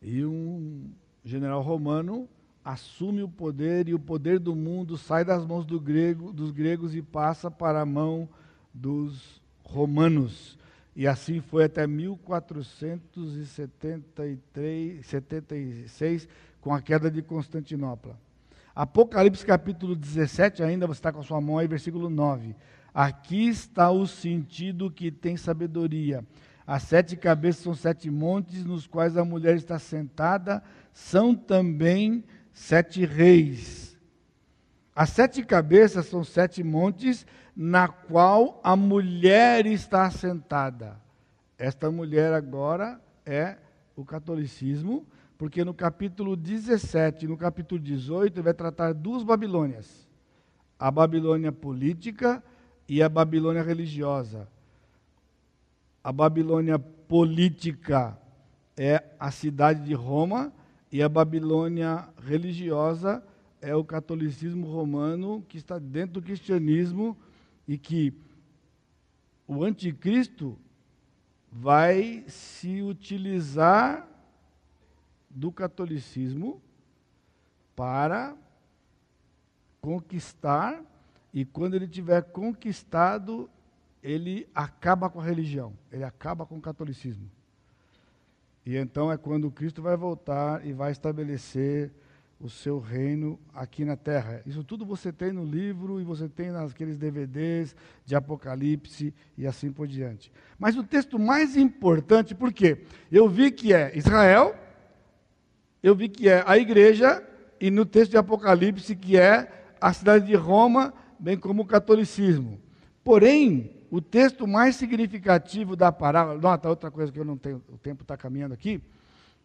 e um general romano assume o poder e o poder do mundo sai das mãos do grego, dos gregos e passa para a mão dos romanos. E assim foi até 1473, 76, com a queda de Constantinopla. Apocalipse capítulo 17, ainda você está com a sua mão aí, versículo 9. Aqui está o sentido que tem sabedoria. As sete cabeças são sete montes nos quais a mulher está sentada, são também sete reis. As sete cabeças são sete montes na qual a mulher está sentada. Esta mulher agora é o catolicismo, porque no capítulo 17 e no capítulo 18 vai tratar duas Babilônias. a Babilônia política e a Babilônia religiosa. A Babilônia política é a cidade de Roma e a Babilônia religiosa é o catolicismo romano que está dentro do cristianismo e que o anticristo vai se utilizar do catolicismo para conquistar e quando ele tiver conquistado, ele acaba com a religião, ele acaba com o catolicismo. E então é quando Cristo vai voltar e vai estabelecer o seu reino aqui na terra. Isso tudo você tem no livro e você tem naqueles DVDs de Apocalipse e assim por diante. Mas o texto mais importante, por quê? Eu vi que é Israel, eu vi que é a igreja, e no texto de Apocalipse que é a cidade de Roma, bem como o catolicismo. Porém, o texto mais significativo da parábola, nota outra coisa que eu não tenho, o tempo está caminhando aqui.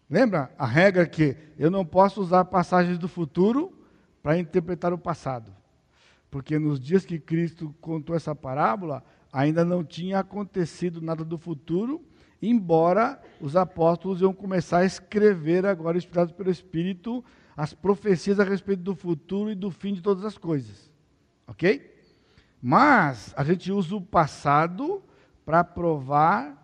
Lembra a regra que eu não posso usar passagens do futuro para interpretar o passado. Porque nos dias que Cristo contou essa parábola, ainda não tinha acontecido nada do futuro, embora os apóstolos iam começar a escrever agora, inspirados pelo Espírito, as profecias a respeito do futuro e do fim de todas as coisas. Ok? Mas a gente usa o passado para provar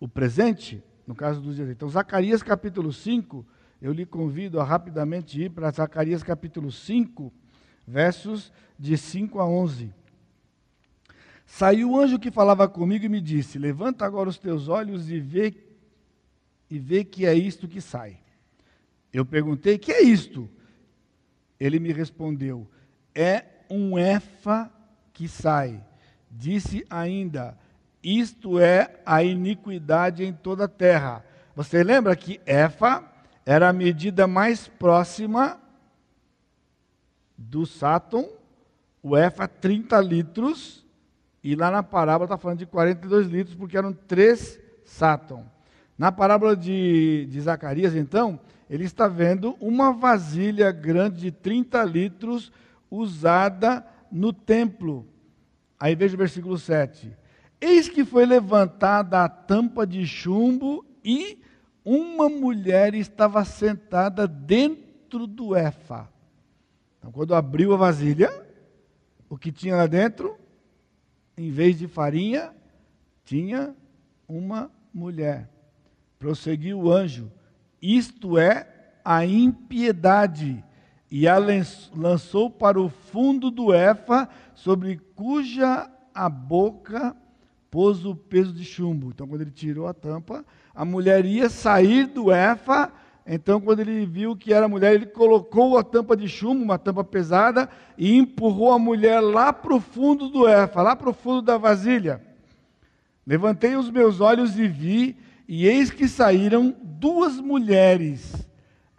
o presente, no caso dos dias. Então, Zacarias capítulo 5, eu lhe convido a rapidamente ir para Zacarias capítulo 5, versos de 5 a 11. Saiu o anjo que falava comigo e me disse: Levanta agora os teus olhos e vê, e vê que é isto que sai. Eu perguntei: Que é isto? Ele me respondeu: É um efa que sai. Disse ainda: Isto é a iniquidade em toda a terra. Você lembra que efa era a medida mais próxima do sáton, o efa 30 litros, e lá na parábola está falando de 42 litros, porque eram três sáton. Na parábola de, de Zacarias, então, ele está vendo uma vasilha grande de 30 litros usada no templo. Aí veja o versículo 7. Eis que foi levantada a tampa de chumbo e uma mulher estava sentada dentro do efa. Então, quando abriu a vasilha, o que tinha lá dentro, em vez de farinha, tinha uma mulher. Prosseguiu o anjo: Isto é a impiedade e a lançou para o fundo do Efa, sobre cuja a boca pôs o peso de chumbo. Então, quando ele tirou a tampa, a mulher ia sair do Efa. Então, quando ele viu que era mulher, ele colocou a tampa de chumbo, uma tampa pesada, e empurrou a mulher lá para o fundo do Efa, lá para o fundo da vasilha. Levantei os meus olhos e vi, e eis que saíram duas mulheres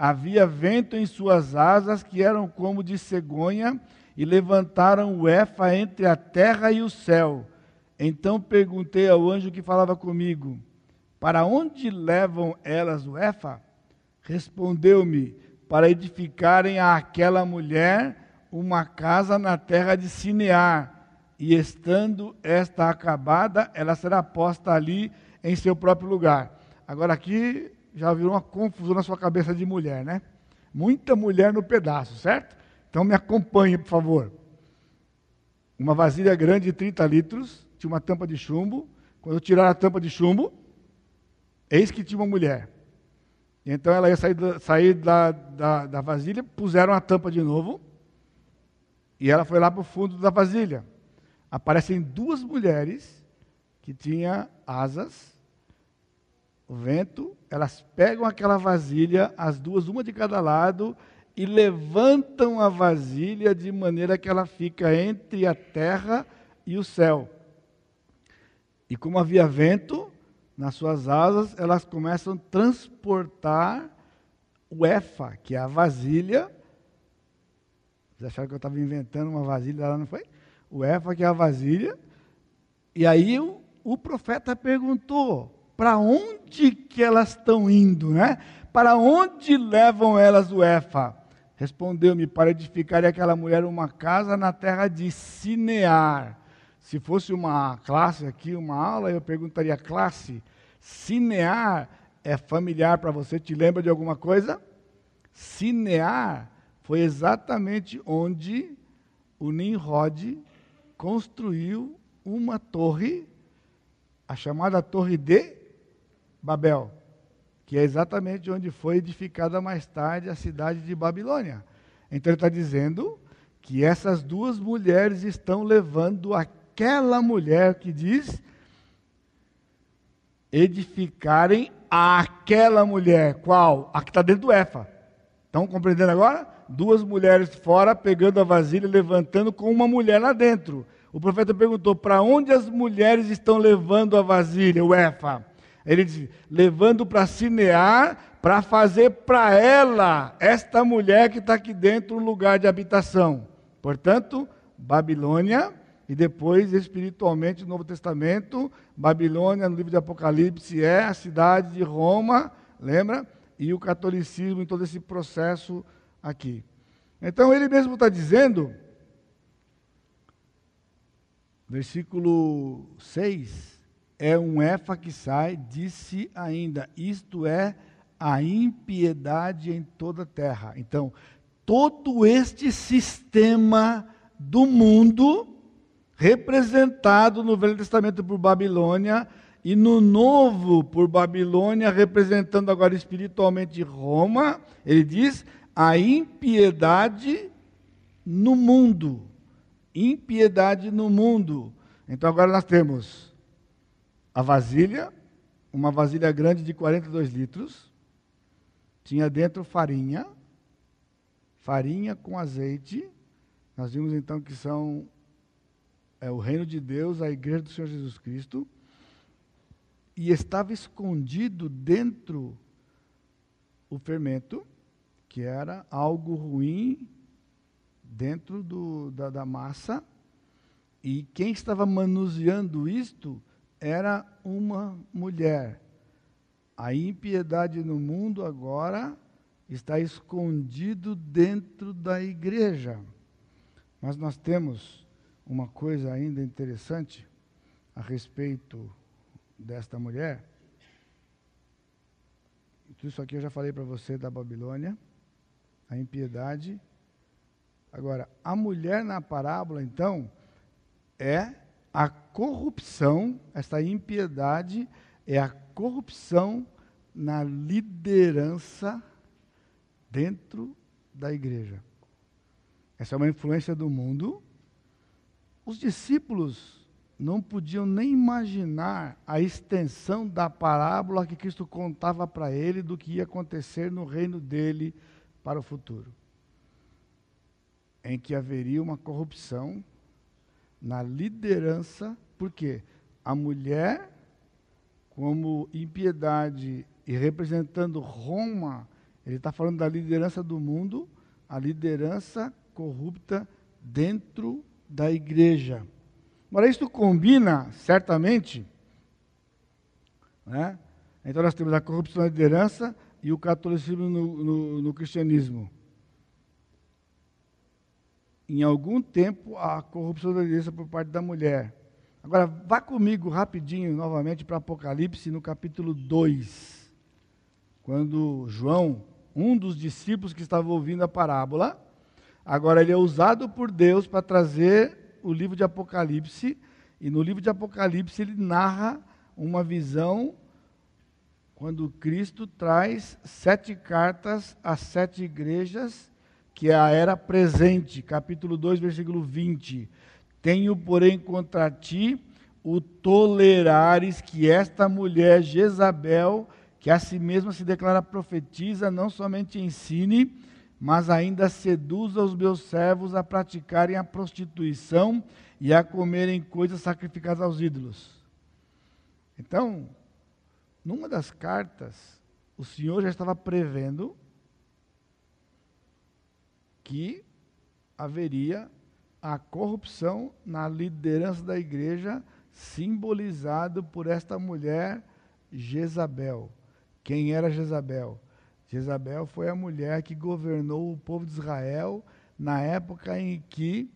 Havia vento em suas asas que eram como de cegonha, e levantaram o efa entre a terra e o céu. Então perguntei ao anjo que falava comigo: Para onde levam elas o efa? Respondeu-me: Para edificarem àquela mulher uma casa na terra de Sinear. E estando esta acabada, ela será posta ali em seu próprio lugar. Agora aqui já virou uma confusão na sua cabeça de mulher, né? Muita mulher no pedaço, certo? Então me acompanhe, por favor. Uma vasilha grande de 30 litros, tinha uma tampa de chumbo. Quando eu tirar a tampa de chumbo, eis que tinha uma mulher. Então ela ia sair, da, sair da, da, da vasilha, puseram a tampa de novo, e ela foi lá para o fundo da vasilha. Aparecem duas mulheres que tinham asas o vento, elas pegam aquela vasilha, as duas, uma de cada lado, e levantam a vasilha de maneira que ela fica entre a terra e o céu. E como havia vento nas suas asas, elas começam a transportar o efa, que é a vasilha. Vocês acharam que eu estava inventando uma vasilha lá, não foi? O efa, que é a vasilha. E aí o, o profeta perguntou: para onde que elas estão indo, né? Para onde levam elas o Efa? respondeu-me para edificar aquela mulher uma casa na terra de Sinear. Se fosse uma classe aqui, uma aula, eu perguntaria classe. Sinear é familiar para você? Te lembra de alguma coisa? Sinear foi exatamente onde o Nimrod construiu uma torre, a chamada Torre de Babel que é exatamente onde foi edificada mais tarde a cidade de Babilônia. Então ele está dizendo que essas duas mulheres estão levando aquela mulher que diz edificarem aquela mulher. Qual? A que está dentro do Efa. Estão compreendendo agora? Duas mulheres fora pegando a vasilha e levantando com uma mulher lá dentro. O profeta perguntou: para onde as mulheres estão levando a vasilha, o Efa? Ele diz: levando para Sinear, para fazer para ela, esta mulher que está aqui dentro, um lugar de habitação. Portanto, Babilônia, e depois, espiritualmente, no Novo Testamento, Babilônia, no livro de Apocalipse, é a cidade de Roma, lembra? E o catolicismo em todo esse processo aqui. Então, ele mesmo está dizendo, versículo 6, é um efa que sai, disse ainda, isto é a impiedade em toda a terra. Então, todo este sistema do mundo, representado no Velho Testamento por Babilônia, e no Novo por Babilônia, representando agora espiritualmente Roma, ele diz a impiedade no mundo. Impiedade no mundo. Então agora nós temos a vasilha, uma vasilha grande de 42 litros, tinha dentro farinha, farinha com azeite. Nós vimos então que são é, o reino de Deus, a igreja do Senhor Jesus Cristo, e estava escondido dentro o fermento, que era algo ruim dentro do, da, da massa, e quem estava manuseando isto era uma mulher. A impiedade no mundo agora está escondido dentro da igreja. Mas nós temos uma coisa ainda interessante a respeito desta mulher. Tudo isso aqui eu já falei para você da Babilônia, a impiedade. Agora, a mulher na parábola, então, é a corrupção, essa impiedade, é a corrupção na liderança dentro da igreja. Essa é uma influência do mundo. Os discípulos não podiam nem imaginar a extensão da parábola que Cristo contava para ele do que ia acontecer no reino dele para o futuro. Em que haveria uma corrupção na liderança, porque a mulher, como impiedade e representando Roma, ele está falando da liderança do mundo, a liderança corrupta dentro da igreja. Agora, isso combina, certamente, né? então nós temos a corrupção da liderança e o catolicismo no, no, no cristianismo em algum tempo a corrupção da liderança por parte da mulher. Agora, vá comigo rapidinho novamente para Apocalipse, no capítulo 2. Quando João, um dos discípulos que estava ouvindo a parábola, agora ele é usado por Deus para trazer o livro de Apocalipse, e no livro de Apocalipse ele narra uma visão quando Cristo traz sete cartas às sete igrejas que é a era presente, capítulo 2, versículo 20. Tenho, porém, contra ti o tolerares que esta mulher Jezabel, que a si mesma se declara profetiza, não somente ensine, mas ainda seduza os meus servos a praticarem a prostituição e a comerem coisas sacrificadas aos ídolos. Então, numa das cartas, o Senhor já estava prevendo que haveria a corrupção na liderança da igreja, simbolizado por esta mulher Jezabel. Quem era Jezabel? Jezabel foi a mulher que governou o povo de Israel na época em que,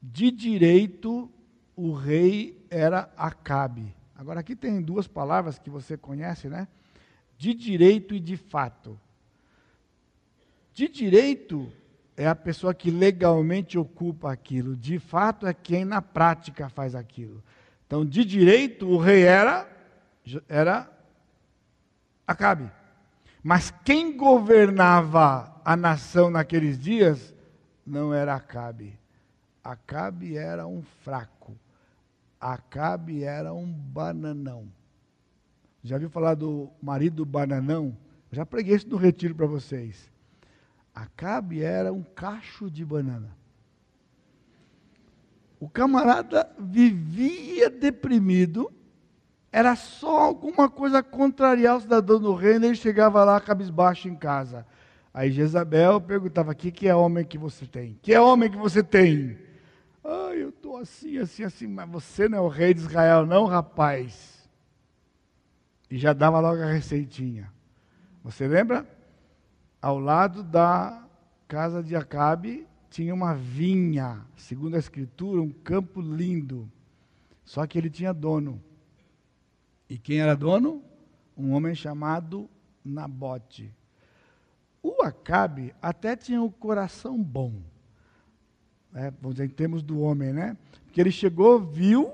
de direito, o rei era Acabe. Agora, aqui tem duas palavras que você conhece, né? De direito e de fato. De direito é a pessoa que legalmente ocupa aquilo, de fato é quem na prática faz aquilo. Então, de direito, o rei era, era Acabe. Mas quem governava a nação naqueles dias não era Acabe. Acabe era um fraco. Acabe era um bananão. Já viu falar do marido bananão? Já preguei isso no retiro para vocês. Acabe era um cacho de banana. O camarada vivia deprimido, era só alguma coisa contrariar o cidadão do reino, ele chegava lá cabisbaixo em casa. Aí Jezabel perguntava: que, que é homem que você tem? Que é homem que você tem? Ah, eu estou assim, assim, assim, mas você não é o rei de Israel, não, rapaz. E já dava logo a receitinha. Você lembra? Ao lado da casa de Acabe tinha uma vinha, segundo a escritura, um campo lindo. Só que ele tinha dono. E quem era dono? Um homem chamado Nabote. O Acabe até tinha um coração bom. Né? Vamos dizer, em termos do homem, né? Porque ele chegou, viu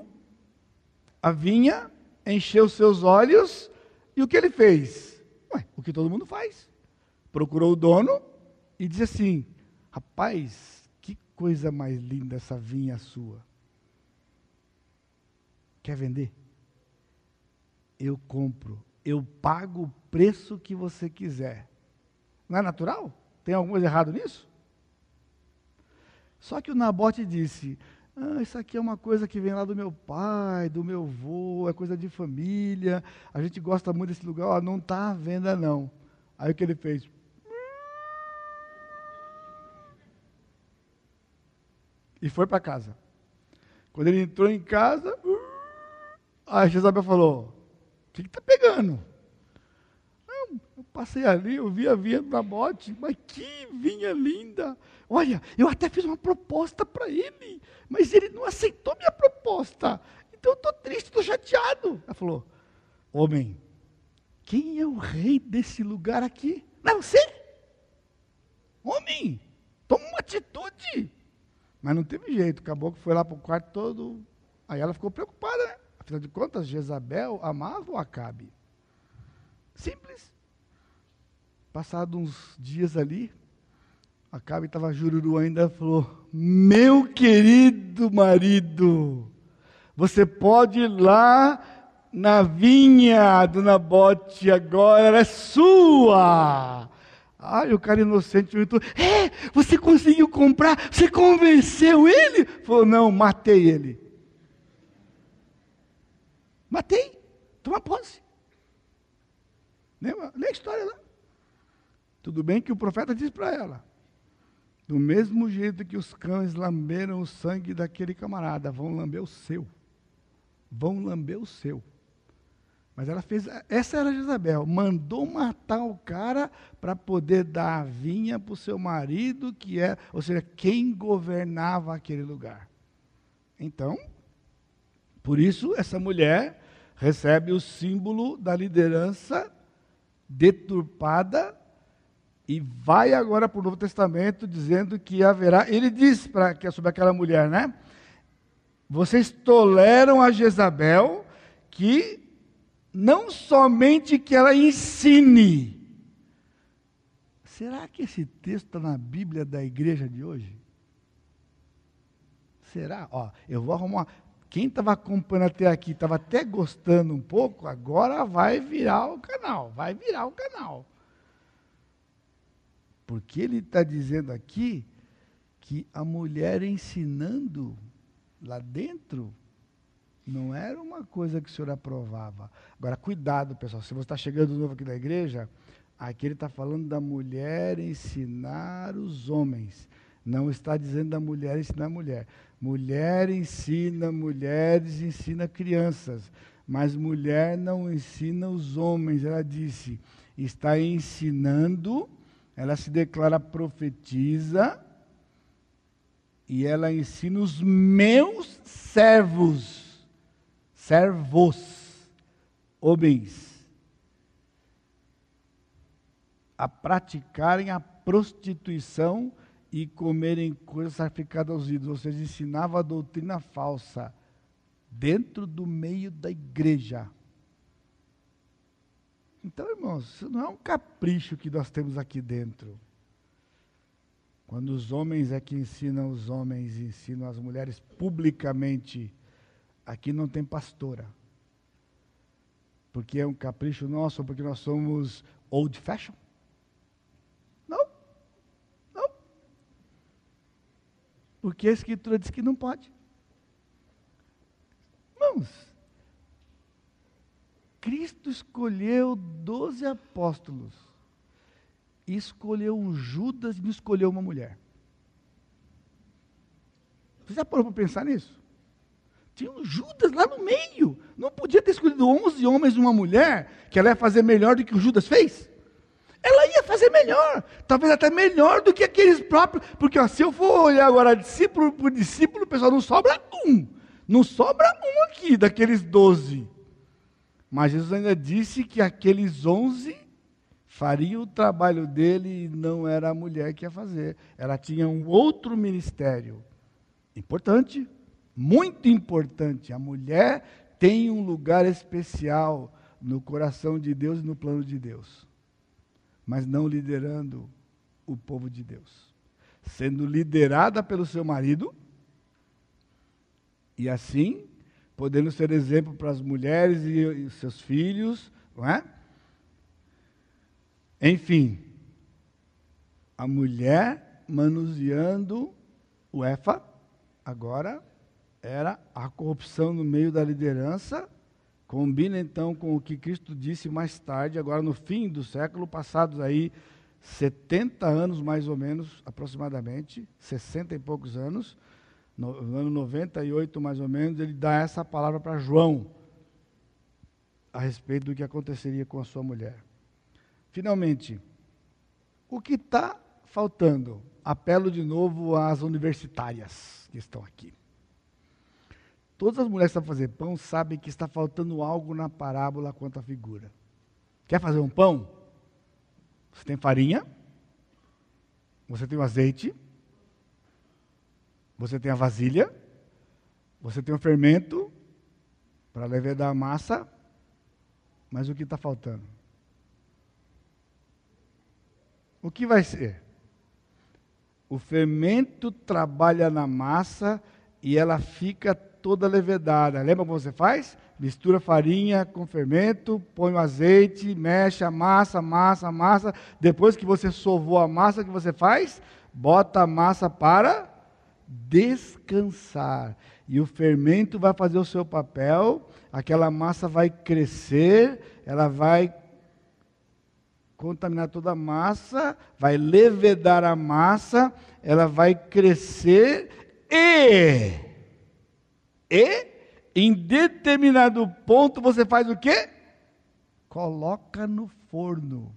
a vinha, encheu seus olhos, e o que ele fez? Ué, o que todo mundo faz. Procurou o dono e disse assim: Rapaz, que coisa mais linda essa vinha sua. Quer vender? eu compro, eu pago o preço que você quiser. Não é natural? Tem alguma coisa errado nisso? Só que o Nabote disse: ah, Isso aqui é uma coisa que vem lá do meu pai, do meu avô, é coisa de família, a gente gosta muito desse lugar, ó, não está à venda não. Aí o que ele fez? E foi para casa. Quando ele entrou em casa, a Jezabel falou: o que está pegando? Eu, eu, passei ali, eu vi a vinha da bote, mas que vinha linda. Olha, eu até fiz uma proposta para ele, mas ele não aceitou minha proposta. Então eu estou triste, estou chateado. Ela falou, homem, quem é o rei desse lugar aqui? Não é você? Homem, toma uma atitude. Mas não teve jeito, acabou que foi lá para o quarto todo. Aí ela ficou preocupada, né? Afinal de contas, Jezabel amava o Acabe. Simples. Passado uns dias ali, Acabe estava jururu ainda, falou: Meu querido marido, você pode ir lá na vinha do Nabote agora, ela é sua. Ai, o cara inocente gritou: É, você conseguiu comprar? Você convenceu ele? Falou: Não, matei ele. Matei. Toma posse. Lê, lê a história lá. Tudo bem que o profeta disse para ela: do mesmo jeito que os cães lamberam o sangue daquele camarada, vão lamber o seu. Vão lamber o seu. Mas ela fez, essa era Jezabel, mandou matar o cara para poder dar a vinha para o seu marido, que é, ou seja, quem governava aquele lugar. Então, por isso, essa mulher recebe o símbolo da liderança deturpada e vai agora para o Novo Testamento dizendo que haverá. Ele diz para que é sobre aquela mulher, né? Vocês toleram a Jezabel que não somente que ela ensine. Será que esse texto está na Bíblia da igreja de hoje? Será? Ó, eu vou arrumar. Quem estava acompanhando até aqui, estava até gostando um pouco, agora vai virar o canal, vai virar o canal. Porque ele está dizendo aqui que a mulher ensinando lá dentro não era uma coisa que o senhor aprovava. Agora, cuidado, pessoal, se você está chegando novo aqui da igreja, aqui ele está falando da mulher ensinar os homens. Não está dizendo da mulher ensinar a mulher. Mulher ensina mulheres, ensina crianças. mas mulher não ensina os homens. Ela disse: está ensinando, ela se declara profetiza, e ela ensina os meus servos, servos, homens, a praticarem a prostituição e comerem coisas sacrificadas aos ídolos, ou seja, ensinava a doutrina falsa dentro do meio da igreja. Então, irmãos, isso não é um capricho que nós temos aqui dentro. Quando os homens é que ensinam os homens e ensinam as mulheres publicamente, aqui não tem pastora. Porque é um capricho nosso, porque nós somos old fashion? Não. Não. Porque a escritura diz que não pode. Irmãos, Cristo escolheu doze apóstolos, escolheu um Judas e escolheu uma mulher. Você já parou para pensar nisso? Tinha um Judas lá no meio. Não podia ter escolhido onze homens e uma mulher, que ela ia fazer melhor do que o Judas fez? Ela ia fazer melhor, talvez até melhor do que aqueles próprios, porque ó, se eu for olhar agora discípulo por discípulo, pessoal, não sobra um. Não sobra um aqui daqueles doze. Mas Jesus ainda disse que aqueles onze fariam o trabalho dele e não era a mulher que ia fazer. Ela tinha um outro ministério. Importante, muito importante. A mulher tem um lugar especial no coração de Deus e no plano de Deus. Mas não liderando o povo de Deus. Sendo liderada pelo seu marido e assim, podendo ser exemplo para as mulheres e, e seus filhos, não é? Enfim, a mulher manuseando o EFA, agora era a corrupção no meio da liderança, combina então com o que Cristo disse mais tarde, agora no fim do século, passados aí 70 anos mais ou menos, aproximadamente, 60 e poucos anos, no, ano 98 mais ou menos, ele dá essa palavra para João a respeito do que aconteceria com a sua mulher. Finalmente, o que está faltando? Apelo de novo às universitárias que estão aqui. Todas as mulheres que estão fazendo pão sabem que está faltando algo na parábola quanto à figura. Quer fazer um pão? Você tem farinha, você tem o azeite, você tem a vasilha, você tem o fermento para levedar a massa, mas o que está faltando? O que vai ser? O fermento trabalha na massa e ela fica toda levedada. Lembra como você faz? Mistura farinha com fermento, põe o azeite, mexe a massa, massa, massa. Depois que você sovou a massa, o que você faz? Bota a massa para descansar. E o fermento vai fazer o seu papel, aquela massa vai crescer, ela vai contaminar toda a massa, vai levedar a massa, ela vai crescer e e em determinado ponto você faz o quê? Coloca no forno.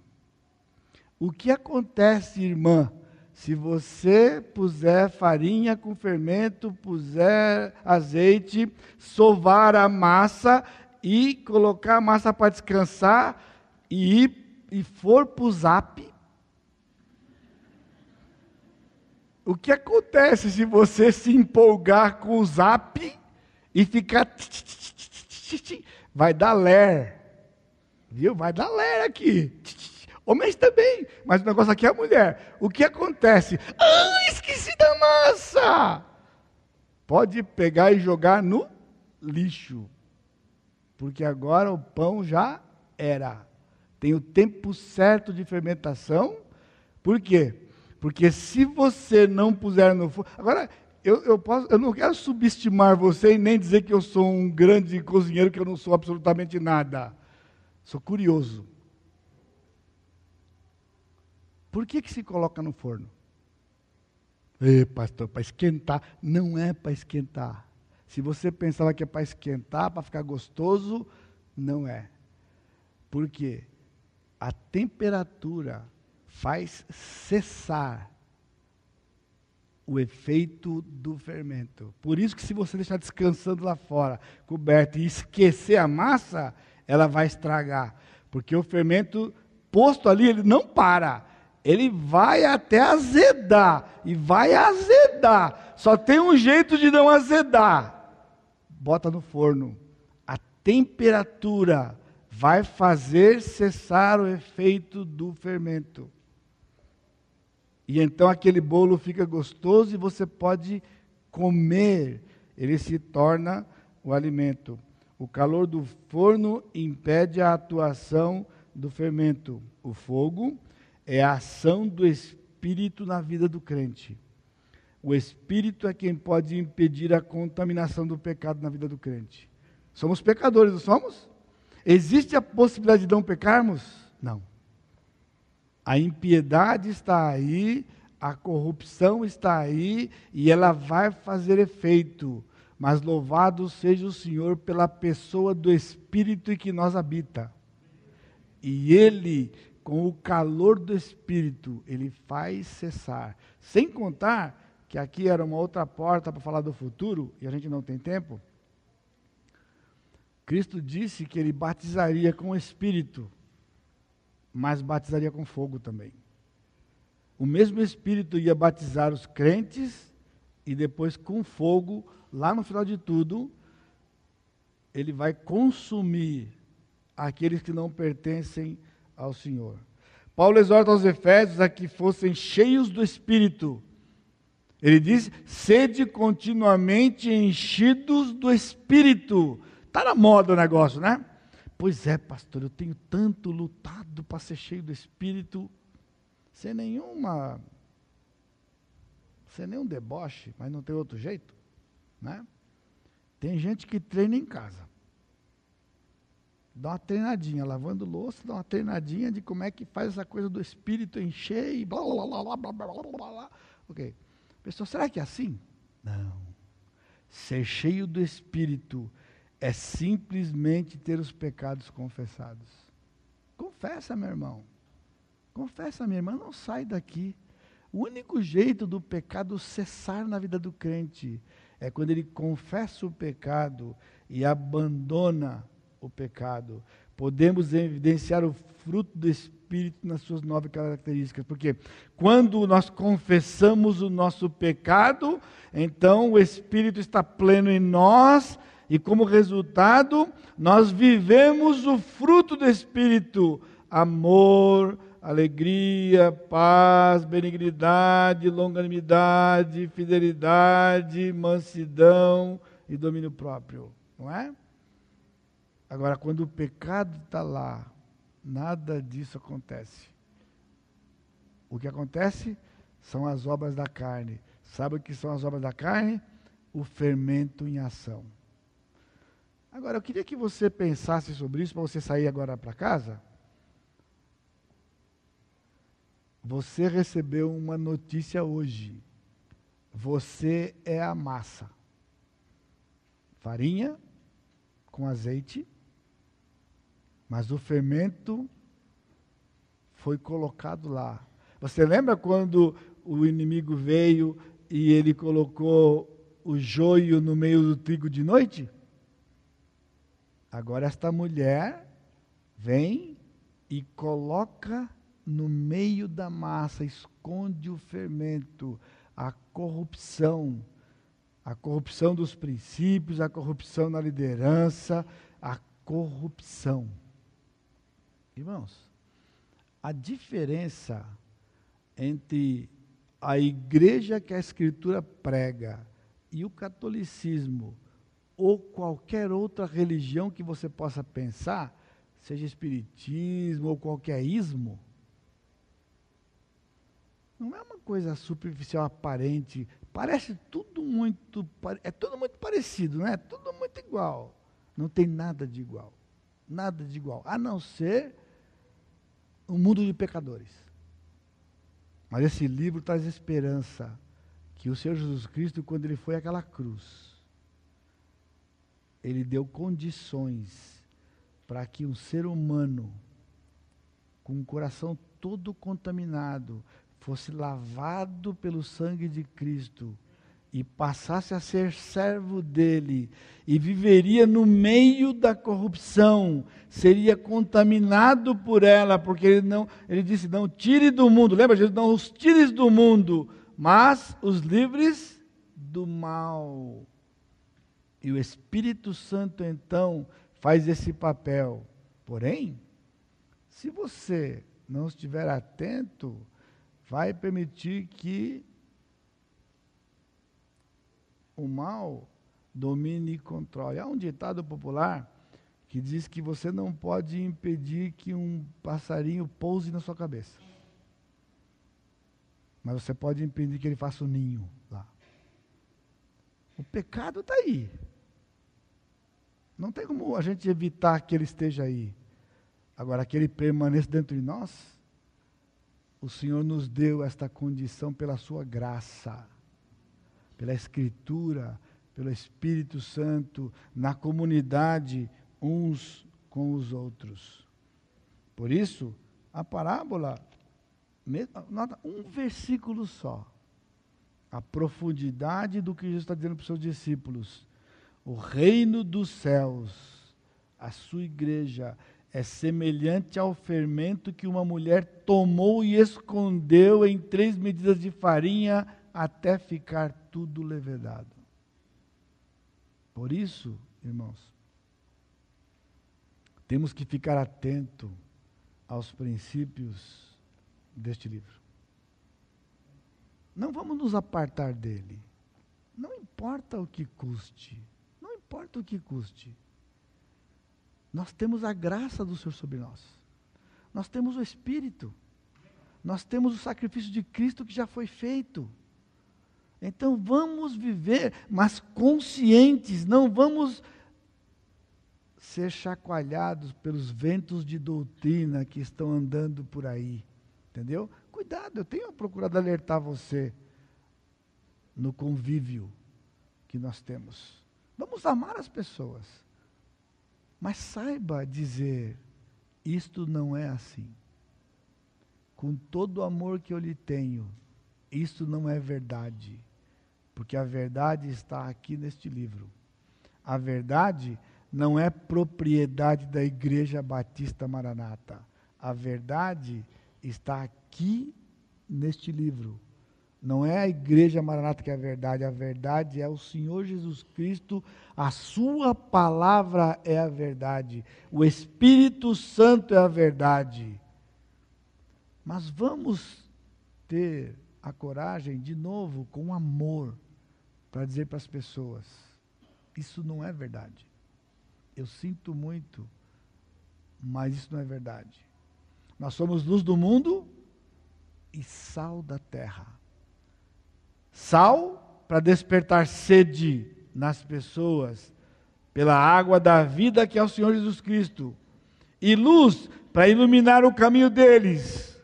O que acontece, irmã? Se você puser farinha com fermento, puser azeite, sovar a massa e colocar a massa para descansar e, e for para o zap, o que acontece se você se empolgar com o zap e ficar. Vai dar ler. Viu? Vai dar ler aqui. Homens também, mas o negócio aqui é a mulher. O que acontece? Ah, esqueci da massa! Pode pegar e jogar no lixo. Porque agora o pão já era. Tem o tempo certo de fermentação. Por quê? Porque se você não puser no fogo. Agora, eu, eu, posso, eu não quero subestimar você e nem dizer que eu sou um grande cozinheiro, que eu não sou absolutamente nada. Sou curioso. Por que, que se coloca no forno? Ei, pastor, para esquentar. Não é para esquentar. Se você pensava que é para esquentar, para ficar gostoso, não é. Por quê? A temperatura faz cessar o efeito do fermento. Por isso que se você deixar descansando lá fora, coberto, e esquecer a massa, ela vai estragar. Porque o fermento posto ali, ele não para. Ele vai até azedar. E vai azedar. Só tem um jeito de não azedar. Bota no forno. A temperatura vai fazer cessar o efeito do fermento. E então aquele bolo fica gostoso e você pode comer. Ele se torna o alimento. O calor do forno impede a atuação do fermento. O fogo é a ação do Espírito na vida do crente. O Espírito é quem pode impedir a contaminação do pecado na vida do crente. Somos pecadores, não somos? Existe a possibilidade de não pecarmos? Não. A impiedade está aí, a corrupção está aí e ela vai fazer efeito. Mas louvado seja o Senhor pela pessoa do Espírito em que nós habita. E Ele, com o calor do Espírito, Ele faz cessar. Sem contar que aqui era uma outra porta para falar do futuro, e a gente não tem tempo. Cristo disse que Ele batizaria com o Espírito mas batizaria com fogo também. O mesmo Espírito ia batizar os crentes e depois com fogo, lá no final de tudo, ele vai consumir aqueles que não pertencem ao Senhor. Paulo exorta aos Efésios a que fossem cheios do Espírito. Ele diz: sede continuamente enchidos do Espírito. Está na moda o negócio, né? Pois é, pastor, eu tenho tanto lutado para ser cheio do Espírito, sem nenhuma. sem nenhum deboche, mas não tem outro jeito. Né? Tem gente que treina em casa. Dá uma treinadinha, lavando louça, dá uma treinadinha de como é que faz essa coisa do espírito encher e blá blá blá blá blá blá blá blá blá. Ok. Pessoal, será que é assim? Não. Ser cheio do espírito é simplesmente ter os pecados confessados. Confessa, meu irmão. Confessa, minha irmã, não sai daqui. O único jeito do pecado cessar na vida do crente é quando ele confessa o pecado e abandona o pecado. Podemos evidenciar o fruto do Espírito nas suas nove características, porque quando nós confessamos o nosso pecado, então o Espírito está pleno em nós e como resultado, nós vivemos o fruto do Espírito: amor, alegria, paz, benignidade, longanimidade, fidelidade, mansidão e domínio próprio. Não é? Agora, quando o pecado está lá, nada disso acontece. O que acontece são as obras da carne. Sabe o que são as obras da carne? O fermento em ação. Agora, eu queria que você pensasse sobre isso para você sair agora para casa. Você recebeu uma notícia hoje. Você é a massa. Farinha com azeite, mas o fermento foi colocado lá. Você lembra quando o inimigo veio e ele colocou o joio no meio do trigo de noite? Agora, esta mulher vem e coloca no meio da massa, esconde o fermento, a corrupção, a corrupção dos princípios, a corrupção na liderança, a corrupção. Irmãos, a diferença entre a igreja que a Escritura prega e o catolicismo ou qualquer outra religião que você possa pensar, seja espiritismo ou qualquer ismo, não é uma coisa superficial aparente, parece tudo muito, é tudo muito parecido, não é? Tudo muito igual. Não tem nada de igual. Nada de igual, a não ser um mundo de pecadores. Mas esse livro traz esperança que o Senhor Jesus Cristo, quando ele foi àquela cruz, ele deu condições para que um ser humano com o coração todo contaminado fosse lavado pelo sangue de Cristo e passasse a ser servo dele e viveria no meio da corrupção, seria contaminado por ela, porque ele não, ele disse: "Não tire do mundo". Lembra Jesus, não os tires do mundo, mas os livres do mal. E o Espírito Santo então faz esse papel. Porém, se você não estiver atento, vai permitir que o mal domine e controle. Há um ditado popular que diz que você não pode impedir que um passarinho pouse na sua cabeça. Mas você pode impedir que ele faça o um ninho lá. O pecado está aí. Não tem como a gente evitar que ele esteja aí. Agora, que ele permaneça dentro de nós, o Senhor nos deu esta condição pela sua graça pela Escritura, pelo Espírito Santo, na comunidade, uns com os outros. Por isso, a parábola, nota um versículo só, a profundidade do que Jesus está dizendo para os seus discípulos. O reino dos céus, a sua igreja, é semelhante ao fermento que uma mulher tomou e escondeu em três medidas de farinha até ficar tudo levedado. Por isso, irmãos, temos que ficar atento aos princípios deste livro. Não vamos nos apartar dele. Não importa o que custe. Importa o que custe. Nós temos a graça do Senhor sobre nós. Nós temos o Espírito. Nós temos o sacrifício de Cristo que já foi feito. Então vamos viver, mas conscientes, não vamos ser chacoalhados pelos ventos de doutrina que estão andando por aí. Entendeu? Cuidado, eu tenho procurado alertar você no convívio que nós temos. Vamos amar as pessoas. Mas saiba dizer: isto não é assim. Com todo o amor que eu lhe tenho, isto não é verdade. Porque a verdade está aqui neste livro. A verdade não é propriedade da Igreja Batista Maranata. A verdade está aqui neste livro. Não é a Igreja Maranata que é a verdade, a verdade é o Senhor Jesus Cristo, a Sua palavra é a verdade, o Espírito Santo é a verdade. Mas vamos ter a coragem, de novo, com amor, para dizer para as pessoas: isso não é verdade. Eu sinto muito, mas isso não é verdade. Nós somos luz do mundo e sal da terra. Sal para despertar sede nas pessoas pela água da vida que é o Senhor Jesus Cristo, e luz para iluminar o caminho deles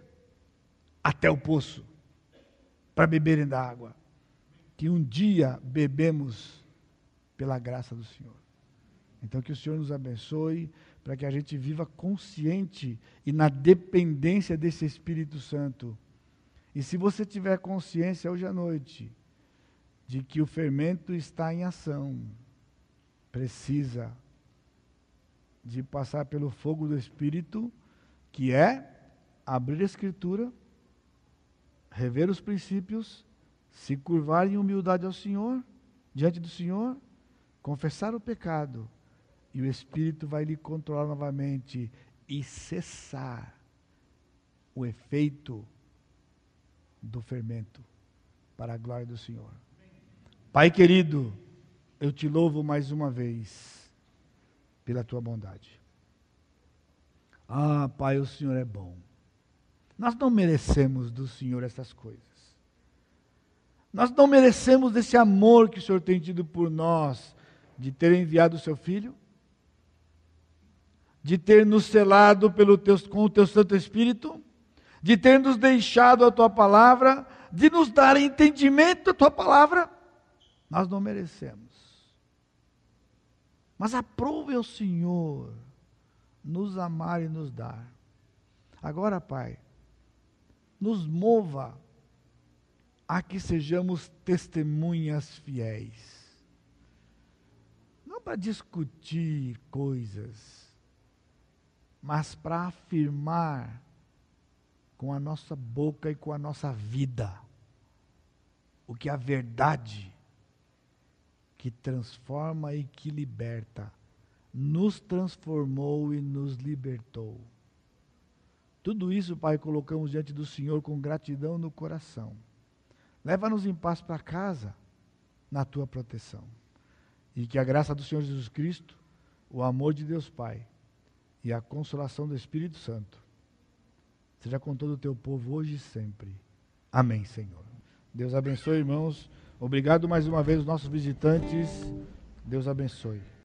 até o poço, para beberem da água que um dia bebemos pela graça do Senhor. Então, que o Senhor nos abençoe para que a gente viva consciente e na dependência desse Espírito Santo. E se você tiver consciência hoje à noite de que o fermento está em ação, precisa de passar pelo fogo do Espírito, que é abrir a Escritura, rever os princípios se curvar em humildade ao Senhor, diante do Senhor, confessar o pecado, e o Espírito vai lhe controlar novamente e cessar o efeito do fermento para a glória do Senhor. Pai querido, eu te louvo mais uma vez pela tua bondade. Ah, Pai, o Senhor é bom. Nós não merecemos do Senhor essas coisas. Nós não merecemos esse amor que o Senhor tem tido por nós, de ter enviado o seu Filho, de ter nos selado pelo teu, com o teu Santo Espírito, de ter nos deixado a tua palavra, de nos dar entendimento da tua palavra. Nós não merecemos. Mas aprove ao Senhor nos amar e nos dar. Agora, Pai, nos mova a que sejamos testemunhas fiéis. Não para discutir coisas, mas para afirmar com a nossa boca e com a nossa vida o que a verdade que transforma e que liberta nos transformou e nos libertou. Tudo isso, Pai, colocamos diante do Senhor com gratidão no coração. Leva-nos em paz para casa, na tua proteção. E que a graça do Senhor Jesus Cristo, o amor de Deus Pai e a consolação do Espírito Santo seja com todo o teu povo hoje e sempre. Amém, Senhor. Deus abençoe, irmãos. Obrigado mais uma vez, os nossos visitantes. Deus abençoe.